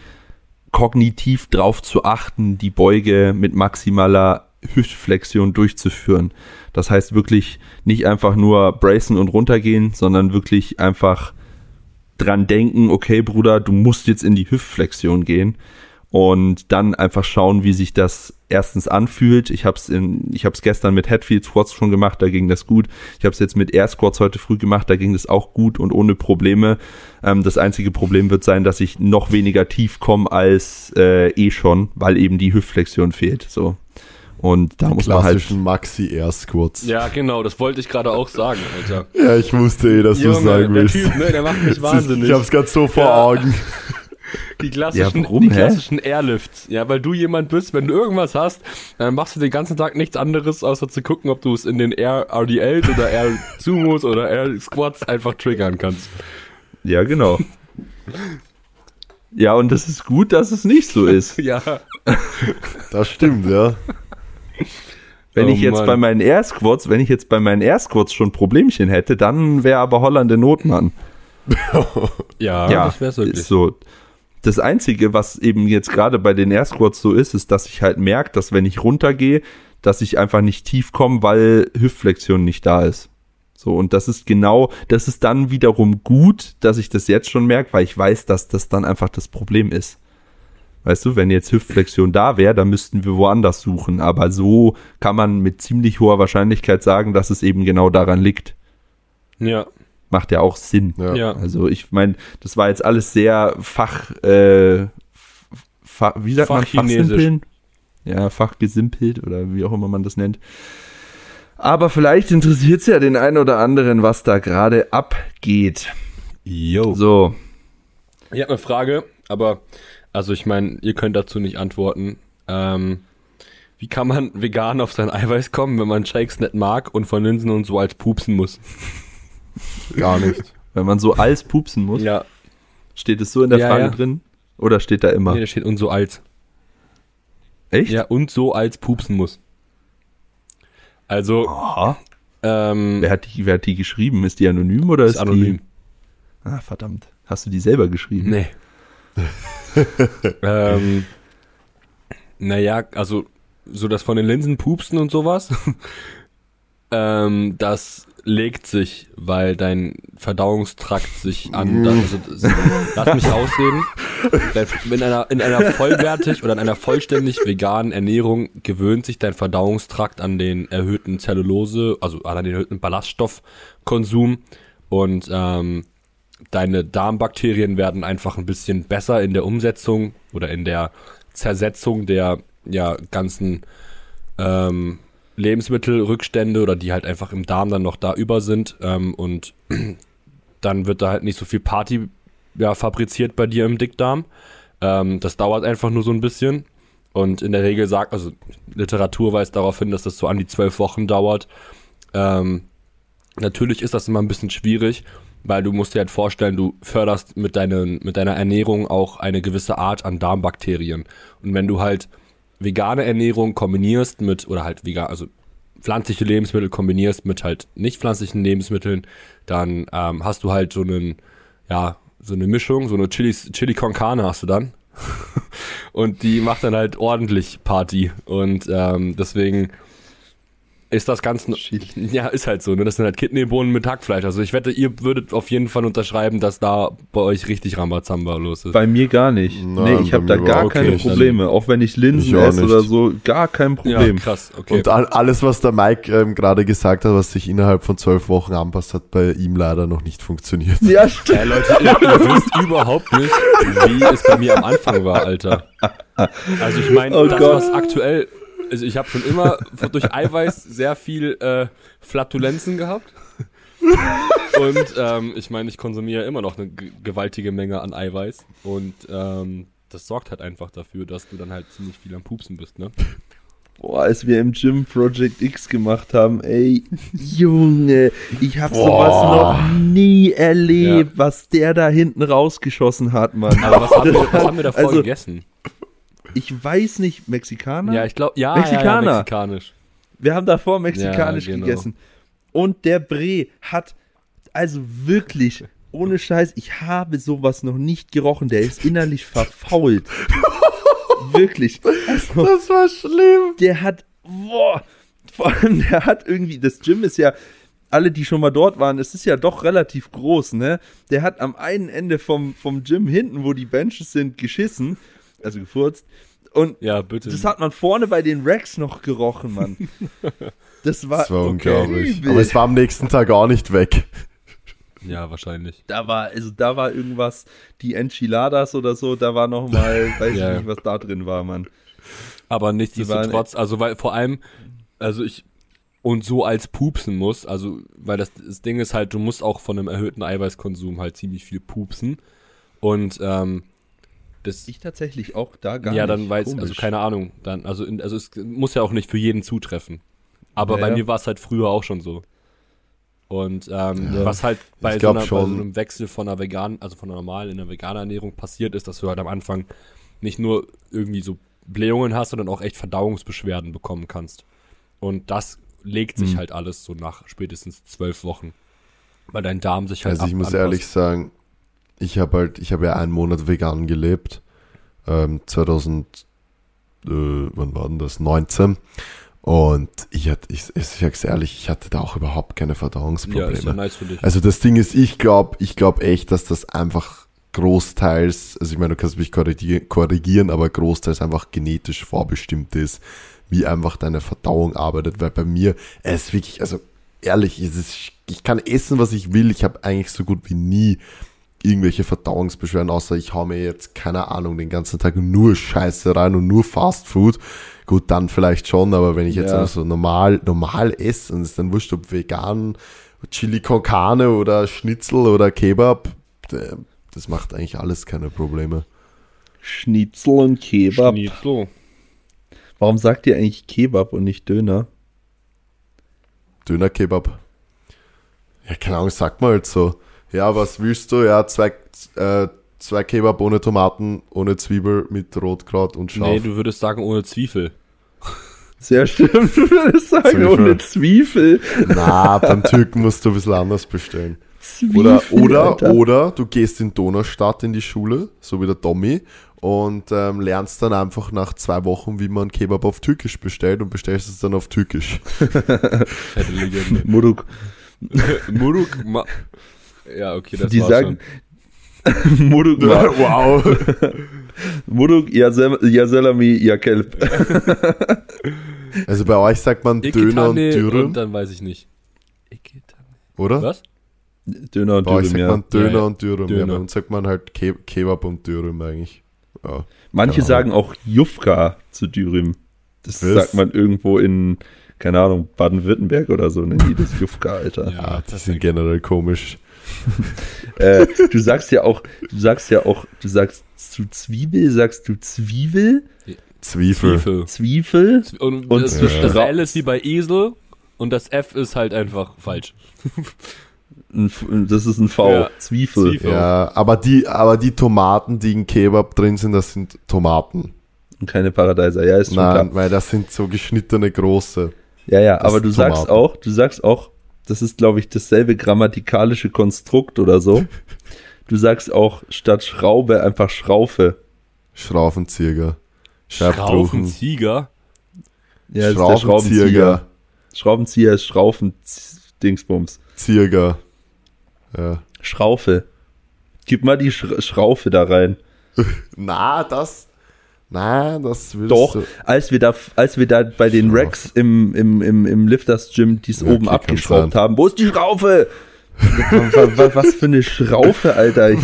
kognitiv drauf zu achten, die Beuge mit maximaler Hüftflexion durchzuführen. Das heißt wirklich nicht einfach nur bracen und runtergehen, sondern wirklich einfach dran denken, okay Bruder, du musst jetzt in die Hüftflexion gehen und dann einfach schauen, wie sich das erstens anfühlt. Ich habe es ich habe es gestern mit Headfield Squats schon gemacht, da ging das gut. Ich habe es jetzt mit Air Squats heute früh gemacht, da ging das auch gut und ohne Probleme. Ähm, das einzige Problem wird sein, dass ich noch weniger tief komme als äh, eh schon, weil eben die Hüftflexion fehlt. So. Und da Die muss man halt. klassischen Maxi Air Squats. Ja, genau, das wollte ich gerade auch sagen, Alter. Ja, ich wusste eh, dass du es sagen der willst. Typ, ne, der macht mich Ich wahnsinnig. hab's gerade so vor Ja. Augen. Die klassischen, Ja, warum, die hä? klassischen Airlifts. Ja, weil du jemand bist, wenn du irgendwas hast, dann machst du den ganzen Tag nichts anderes, außer zu gucken, ob du es in den Air RDLs oder Air Sumos oder Air Squats einfach triggern kannst. Ja, genau. ja, und das ist gut, dass es nicht so ist. Ja. Das stimmt, ja. Wenn Oh ich jetzt Mann. bei meinen Air Squats, wenn ich jetzt bei meinen Air Squats schon Problemchen hätte, dann wäre aber Holland der Notmann. Ja, ja, das wär's wirklich. so. Das Einzige, was eben jetzt gerade bei den Air Squats so ist, ist, dass ich halt merke, dass wenn ich runtergehe, dass ich einfach nicht tief komme, weil Hüftflexion nicht da ist. So, und das ist genau, das ist dann wiederum gut, dass ich das jetzt schon merke, weil ich weiß, dass das dann einfach das Problem ist. Weißt du, wenn jetzt Hüftflexion da wäre, dann müssten wir woanders suchen. Aber so kann man mit ziemlich hoher Wahrscheinlichkeit sagen, dass es eben genau daran liegt. Ja, Macht ja auch Sinn. Ja. ja. Also ich meine, das war jetzt alles sehr Fach, äh, Fach wie sagt man, Fachchinesisch. Fachsimpeln? Ja, fachgesimpelt oder wie auch immer man das nennt. Aber vielleicht interessiert es ja den einen oder anderen, was da gerade abgeht. Yo. So, Ich habe eine Frage, aber also ich meine, ihr könnt dazu nicht antworten. Ähm, wie kann man vegan auf sein Eiweiß kommen, wenn man Shakes nicht mag und von Linsen und so als pupsen muss? Gar nicht. wenn man so als pupsen muss, Ja, steht es so in der Ja, Frage ja. drin? Oder steht da immer? nee, da steht und so als. Echt? Ja, und so als pupsen muss. Also, Aha. ähm, Wer hat, die, wer hat die geschrieben? Ist die anonym oder ist, ist anonym. die? Ah, verdammt. Hast du die selber geschrieben? Nee. ähm, naja, also so das von den Linsen pupsen und sowas, ähm, das legt sich, weil dein Verdauungstrakt sich an. Das, also, das, lass mich ausreden. In einer, in einer vollwertig oder in einer vollständig veganen Ernährung gewöhnt sich dein Verdauungstrakt an den erhöhten Zellulose, also an den erhöhten Ballaststoffkonsum und ähm, deine Darmbakterien werden einfach ein bisschen besser in der Umsetzung oder in der Zersetzung der ja, ganzen ähm, Lebensmittelrückstände oder die halt einfach im Darm dann noch da über sind ähm, und dann wird da halt nicht so viel Party ja, fabriziert bei dir im Dickdarm. Ähm, das dauert einfach nur so ein bisschen und in der Regel sagt, also Literatur weist darauf hin, dass das so an die zwölf Wochen dauert. Ähm, natürlich ist das immer ein bisschen schwierig, weil du musst dir halt vorstellen, du förderst mit, deinen, mit deiner Ernährung auch eine gewisse Art an Darmbakterien. Und wenn du halt vegane Ernährung kombinierst mit, oder halt vegan, also pflanzliche Lebensmittel kombinierst mit halt nicht pflanzlichen Lebensmitteln, dann ähm, hast du halt so einen, ja, so eine Mischung, so eine Chili, Chili con Carne hast du dann. und die macht dann halt ordentlich Party. Und ähm, deswegen ist das Ganze. Ja, ist halt so, ne? Das sind halt Kidneybohnen mit Hackfleisch. Also ich wette, ihr würdet auf jeden Fall unterschreiben, dass da bei euch richtig Rambazamba los ist. Bei mir gar nicht. Nein, nee, ich habe da gar war keine okay. Probleme. Auch wenn ich Linsen Ich esse oder so, gar kein ja, Problem. krass, okay. Und all- alles, was der Mike ähm, gerade gesagt hat, was sich innerhalb von zwölf Wochen anpasst, hat bei ihm leider noch nicht funktioniert. Ja, stimmt. Ey, Leute, ihr, ihr wisst überhaupt nicht, wie es bei mir am Anfang war, Alter. Also ich meine, Oh das, Gott. was aktuell, also ich habe schon immer durch Eiweiß sehr viel äh, Flatulenzen gehabt. Und ähm, ich meine, ich konsumiere immer noch eine gewaltige Menge an Eiweiß. Und ähm, das sorgt halt einfach dafür, dass du dann halt ziemlich viel am Pupsen bist, ne? Boah, als wir im Gym Project X gemacht haben, ey, Junge, ich hab sowas noch nie erlebt, was der da hinten rausgeschossen hat, Mann. Aber was haben wir, was haben wir davor Also- gegessen? Ich weiß nicht, Mexikaner? Ja, ich glaube, ja, ja, ja, Mexikaner. mexikanisch. Wir haben davor mexikanisch Ja, genau. gegessen. Und der Bre hat, also wirklich, ohne Scheiß, ich habe sowas noch nicht gerochen. Der ist innerlich verfault. wirklich. Also, Das war schlimm. der hat, boah, vor allem der hat irgendwie, das Gym ist ja, alle, die schon mal dort waren, es ist ja doch relativ groß, ne? Der hat am einen Ende vom, vom Gym hinten, wo die Benches sind, geschissen, also gefurzt. Und Ja, bitte. das hat man vorne bei den Racks noch gerochen, Mann. Das war, Das war unglaublich. übel. Aber es war am nächsten Tag auch nicht weg. ja, wahrscheinlich. da war, also da war irgendwas, die Enchiladas oder so, da war noch mal, weiß Ja. ich nicht, was da drin war, Mann. Aber nichtsdestotrotz, also weil vor allem, also ich und so als pupsen muss, also weil das, das Ding ist halt, du musst auch von einem erhöhten Eiweißkonsum halt ziemlich viel pupsen und ähm, das Ich tatsächlich auch da gar ja nicht. dann weiß also Komisch. keine Ahnung dann also in, also es muss ja auch nicht für jeden zutreffen, aber Ja, bei ja. mir war es halt früher auch schon so und ähm, Ja, was halt bei so, einer, bei so einem Wechsel von einer veganen, also von einer normalen in einer veganen Ernährung passiert ist, dass du halt am Anfang nicht nur irgendwie so Blähungen hast, sondern auch echt Verdauungsbeschwerden bekommen kannst. Und das legt sich Mhm. halt alles so nach spätestens zwölf Wochen. Weil dein Darm sich halt Also ich muss ehrlich sagen, ich habe halt, ich habe ja einen Monat vegan gelebt. Ähm, 2000, äh, wann war denn das? 19. Und ich hatte, ich, ich sag's ehrlich, ich hatte da auch überhaupt keine Ja, Verdauungsprobleme. ist ja nice für dich. Also das Ding ist, ich glaube, ich glaube echt, dass das einfach großteils, also ich meine, du kannst mich korrigier- korrigieren, aber großteils einfach genetisch vorbestimmt ist, wie einfach deine Verdauung arbeitet, weil bei mir, es ist wirklich, also ehrlich, es ist, ich kann essen, was ich will, ich habe eigentlich so gut wie nie irgendwelche Verdauungsbeschwerden, außer ich hau mir jetzt, keine Ahnung, den ganzen Tag nur Scheiße rein und nur Fast Food. Gut, dann vielleicht schon, aber wenn ich jetzt Ja. so normal, normal esse und es ist dann wurscht, ob vegan, Chili con Carne oder Schnitzel oder Kebab, äh, das macht eigentlich alles keine Probleme. Schnitzel und Kebab. Schnitzel. Warum sagt ihr eigentlich Kebab und nicht Döner? Döner-Kebab. Ja, keine Ahnung, sag mal halt so. Ja, was willst du? Ja, zwei, äh, zwei Kebab ohne Tomaten, ohne Zwiebel, mit Rotkraut und Schaf. Nee, du würdest sagen ohne Zwiebel. Sehr stimmt, du würdest sagen, Zwiebel. ohne Zwiebel. Na, beim Türken musst du ein bisschen anders bestellen. Zwiebel Oder, oder, Alter. oder du gehst in Donaustadt in die Schule, so wie der Tommy, und ähm, lernst dann einfach nach zwei Wochen, wie man Kebab auf Türkisch bestellt und bestellst es dann auf Türkisch. Muruk. Muruk. Ma ja, okay, das Die sagen, Muruk, wow. Muruk, ya Sel- ya Selami, ya Kelb. Also bei euch sagt man schon. Döner und Ikitane Dürüm, Und dann weiß ich nicht. Ikitane. oder? Was? Döner und Bei euch Dürüm, sagt ja. man Döner Ja, ja. und Dürüm. Ja, Döner. bei uns sagt man halt Ke Kebab und Dürüm eigentlich. Ja. Manche sagen auch Jufka zu Dürüm. Das Was? sagt man irgendwo in, keine Ahnung, Baden-Württemberg oder so, nennen die das Jufka, Alter. Ja, die sind generell komisch. Äh, du sagst ja auch, du sagst ja auch, du sagst zu Zwiebel, sagst du Zwiebel, Zwiebel. Zwiebel. Zwiebel. Und, Und das, zwischen das L ist wie bei Esel und das F ist halt einfach falsch. Ein Das ist ein V. Ja. Zwiebel. Zwiebel. Ja, aber die, aber die Tomaten, die in Kebab drin sind, das sind Tomaten. Und keine Paradeiser. Ja, ist schon Nein, klar. weil das sind so geschnittene große. Ja, ja, Das aber du sagst Tomaten. auch, du sagst auch, das ist, glaube ich, dasselbe grammatikalische Konstrukt oder so. Du sagst auch statt Schraube einfach Schraufe. Schraubenzieher. Scheibtruchen. Schraubenzieher. Ja, das ist der Schraubenzieher. Schraubenzieher. Schraubenzieher ist Schraufen-Dingsbums. Zieger. Ja. Schraufe. Gib mal die Sch Schraufe da rein. Na, das. Na, das würdest Doch, du. als wir da, als wir da bei den. Racks im, im, im, im Lifters Gym dies Ja, oben okay, abgeschraubt haben, wo ist die Schraufe? was, für eine Schraufe, Alter. Ich,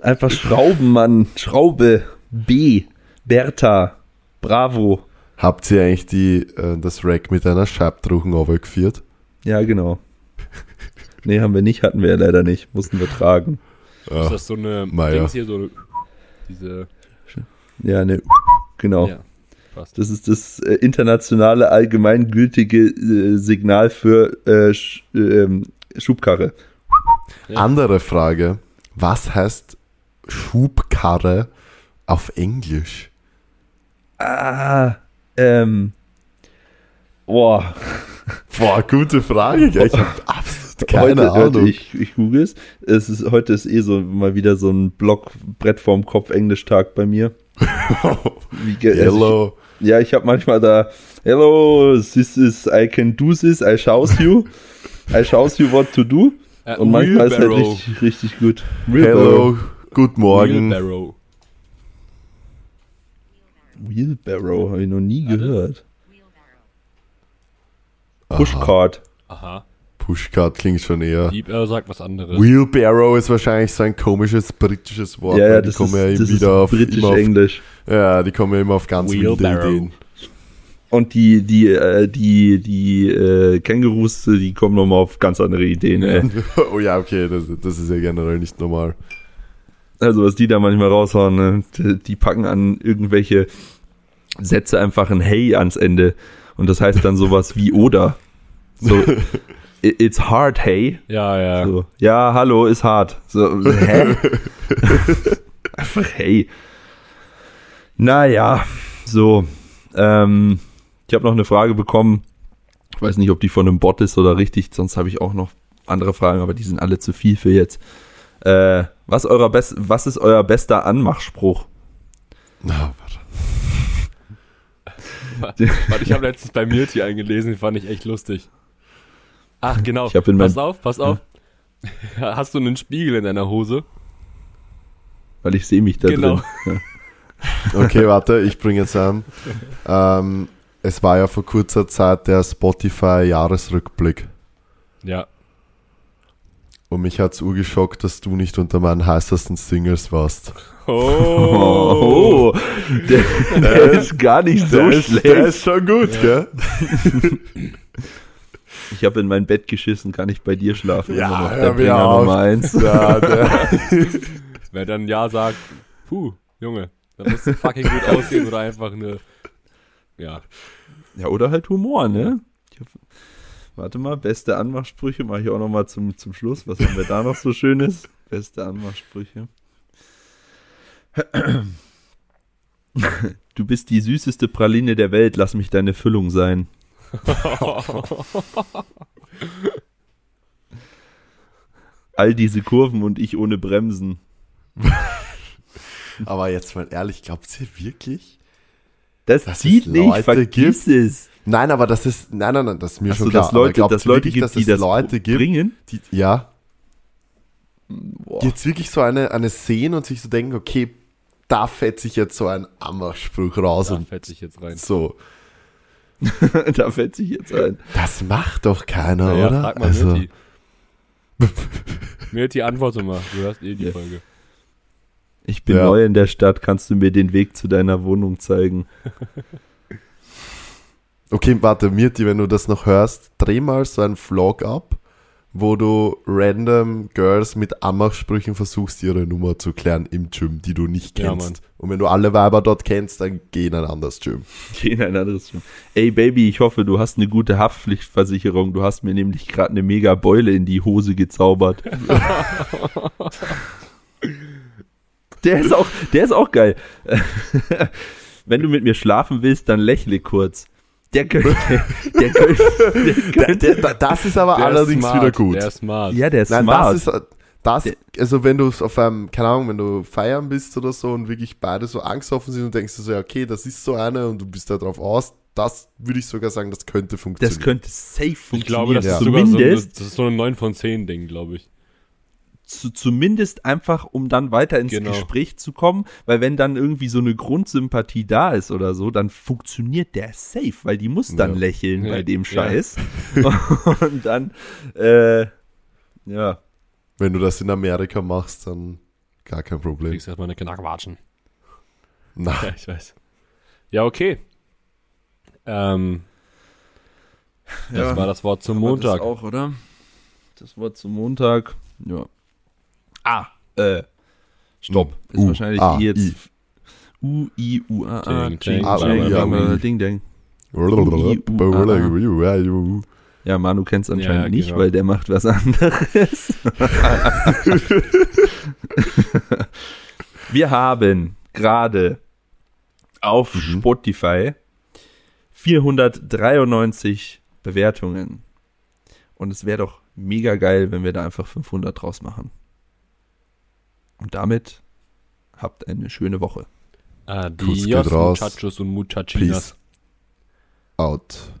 einfach Schrauben, Mann. Schraube. B. Bertha. Bravo. Habt ihr eigentlich die, äh, das Rack mit einer Scheibtruchen geführt? Ja, genau. Nee, haben wir nicht, hatten wir ja leider nicht. Mussten wir tragen. Ist das so eine Meier. Dings hier, so eine, diese, Ja, ne. Genau. ja, passt. Das ist das äh, internationale allgemeingültige äh, Signal für äh, Sch ähm, Schubkarre. Ja. Andere Frage. Was heißt Schubkarre auf Englisch? Ah, ähm. Boah, Boah, gute Frage, gell? Ich habe absolut keine heute, Ahnung. Heute, ich, ich google es. es ist, heute ist eh so mal wieder so ein Blockbrett vorm Kopf Englisch-Tag bei mir. Wie ge- also Hello. Ich, ja, ich habe manchmal da, hello, this is, I can do this, I shows you. I shows you what to do. Äh, Und manchmal ist halt Wheelbarrow. richtig, richtig gut. Hello. Good morning. Wheelbarrow. Wheelbarrow, habe ich noch nie gehört. Aha. Pushcart. Aha. Pushcart klingt schon eher. Deep sagt was anderes. Wheelbarrow ist wahrscheinlich so ein komisches britisches Wort. Ja, ja, die das kommen ist, ja ist wieder auf, immer auf, britisch-englisch. Ja, die kommen ja immer auf ganz wilde Wheelbarrow. Ideen. Und die, die, äh, die, die äh, Kängurus, die kommen nochmal auf ganz andere Ideen. Ey. oh ja, okay, das, das ist ja generell nicht normal. Also was die da manchmal raushauen, ne? die, die packen an irgendwelche Sätze einfach ein Hey ans Ende. Und das heißt dann sowas wie oder. So, "I- it's hard, hey. Ja, ja. So, ja, hallo, ist hart. So, hä? Einfach hey. Naja, so. Ähm, ich habe noch eine Frage bekommen. Ich weiß nicht, ob die von einem Bot ist oder richtig, sonst habe ich auch noch andere Fragen, aber die sind alle zu viel für jetzt. Äh, was, eurer Best was ist euer bester Anmachspruch? Na, warte. Warte, ich habe letztens bei Mirti eingelesen, den fand ich echt lustig. Ach, genau. Ich hab in pass auf, pass auf. Hast du einen Spiegel in deiner Hose? Weil ich sehe mich da Genau. drin. Okay, warte, ich bringe jetzt an. Ähm, es war ja vor kurzer Zeit der Spotify-Jahresrückblick. Ja. Und mich hat's urgeschockt, dass du nicht unter meinen heißesten Singles warst. Oh. Oh, der, der ist gar nicht so schlecht. schon gut, gell? Ich habe in mein Bett geschissen, kann ich bei dir schlafen? Ja, noch hör mir Bringer auf. Nummer eins. Ja, der, Wer dann Ja sagt, puh, Junge, da musst du fucking gut aussehen oder einfach eine. Ja. Ja, oder halt Humor, ne? Ich hab, warte mal, beste Anmachsprüche mache ich auch noch mal zum, zum Schluss. Was haben wir da noch so Schönes? Beste Anmachsprüche. Du bist die süßeste Praline der Welt, lass mich deine Füllung sein. All diese Kurven und ich ohne Bremsen. aber jetzt mal ehrlich, glaubt ihr wirklich? Das, es nicht, Leute vergiss es. Nein, aber das ist, nein, nein, nein, das ist mir Achso, schon klar. dass Leute, glaubt dass ihr Leute wirklich, gibt, dass die es das Leute gibt, bringen. die, ja, die jetzt wirklich so eine, eine sehen und sich so denken, okay, da fetze ich jetzt so einen Ammerspruch raus Da und fetze ich jetzt rein. so. da fällt sich jetzt ein. Das macht doch keiner, Naja, oder? frag mal also, Mirti. Mirti, antworte mal. Du hörst eh die Ja. Folge. Ich bin Ja. neu in der Stadt, kannst du mir den Weg zu deiner Wohnung zeigen? okay, warte, Mirti, wenn du das noch hörst, dreh mal so einen Vlog ab, wo du random Girls mit Ammersprüchen versuchst, ihre Nummer zu klären im Gym, die du nicht Ja, kennst. Mann. und wenn du alle Weiber dort kennst, dann geh in ein anderes Gym. Geh in ein anderes Gym. Ey Baby, ich hoffe, du hast eine gute Haftpflichtversicherung. Du hast mir nämlich gerade eine mega Beule in die Hose gezaubert. der ist auch, der ist auch geil. Wenn du mit mir schlafen willst, dann lächle kurz. Der könnte, der könnte, der Der, könnte der, das ist aber Der ist allerdings smart, wieder gut. Der ist smart. ja, der ist Nein, smart. das ist das, Der- also wenn du auf einem, keine Ahnung, wenn du feiern bist oder so und wirklich beide so angstoffen sind und denkst du so, ja, okay, das ist so eine und du bist da drauf aus, das würde ich sogar sagen, das könnte funktionieren. das könnte safe funktionieren. ich glaube, das Ja. ist sogar so, das ist so ein 9 von 10 Ding, glaube ich. Zu, zumindest einfach, um dann weiter ins Genau. Gespräch zu kommen, weil wenn dann irgendwie so eine Grundsympathie da ist oder so, dann funktioniert der safe, weil die muss dann Ja. lächeln Ja. bei dem Ja. Scheiß. Und dann, äh, ja, Wenn du das in Amerika machst, dann gar kein Problem. Kriegst erstmal eine Knackwatschen. Na, Ja, ich weiß. Ja, okay. Ähm, das Ja. war das Wort zum Montag. Das auch, oder? Das Wort zum Montag. Ja. Ah, äh. Stopp. Ist U, wahrscheinlich A, jetzt. I. U, I, U, A, A, Ding, Ding, ding, Ding, ja, Ding, Ding, Ding. Ja, Manu kennt es anscheinend Ja, nicht, genau. weil der macht was anderes. Wir haben gerade auf Mhm. Spotify 493 Bewertungen. Und es wäre doch mega geil, wenn wir da einfach 500 draus machen. Und damit habt eine schöne Woche. Adios, geht raus. Muchachos und Muchachinas. Peace out.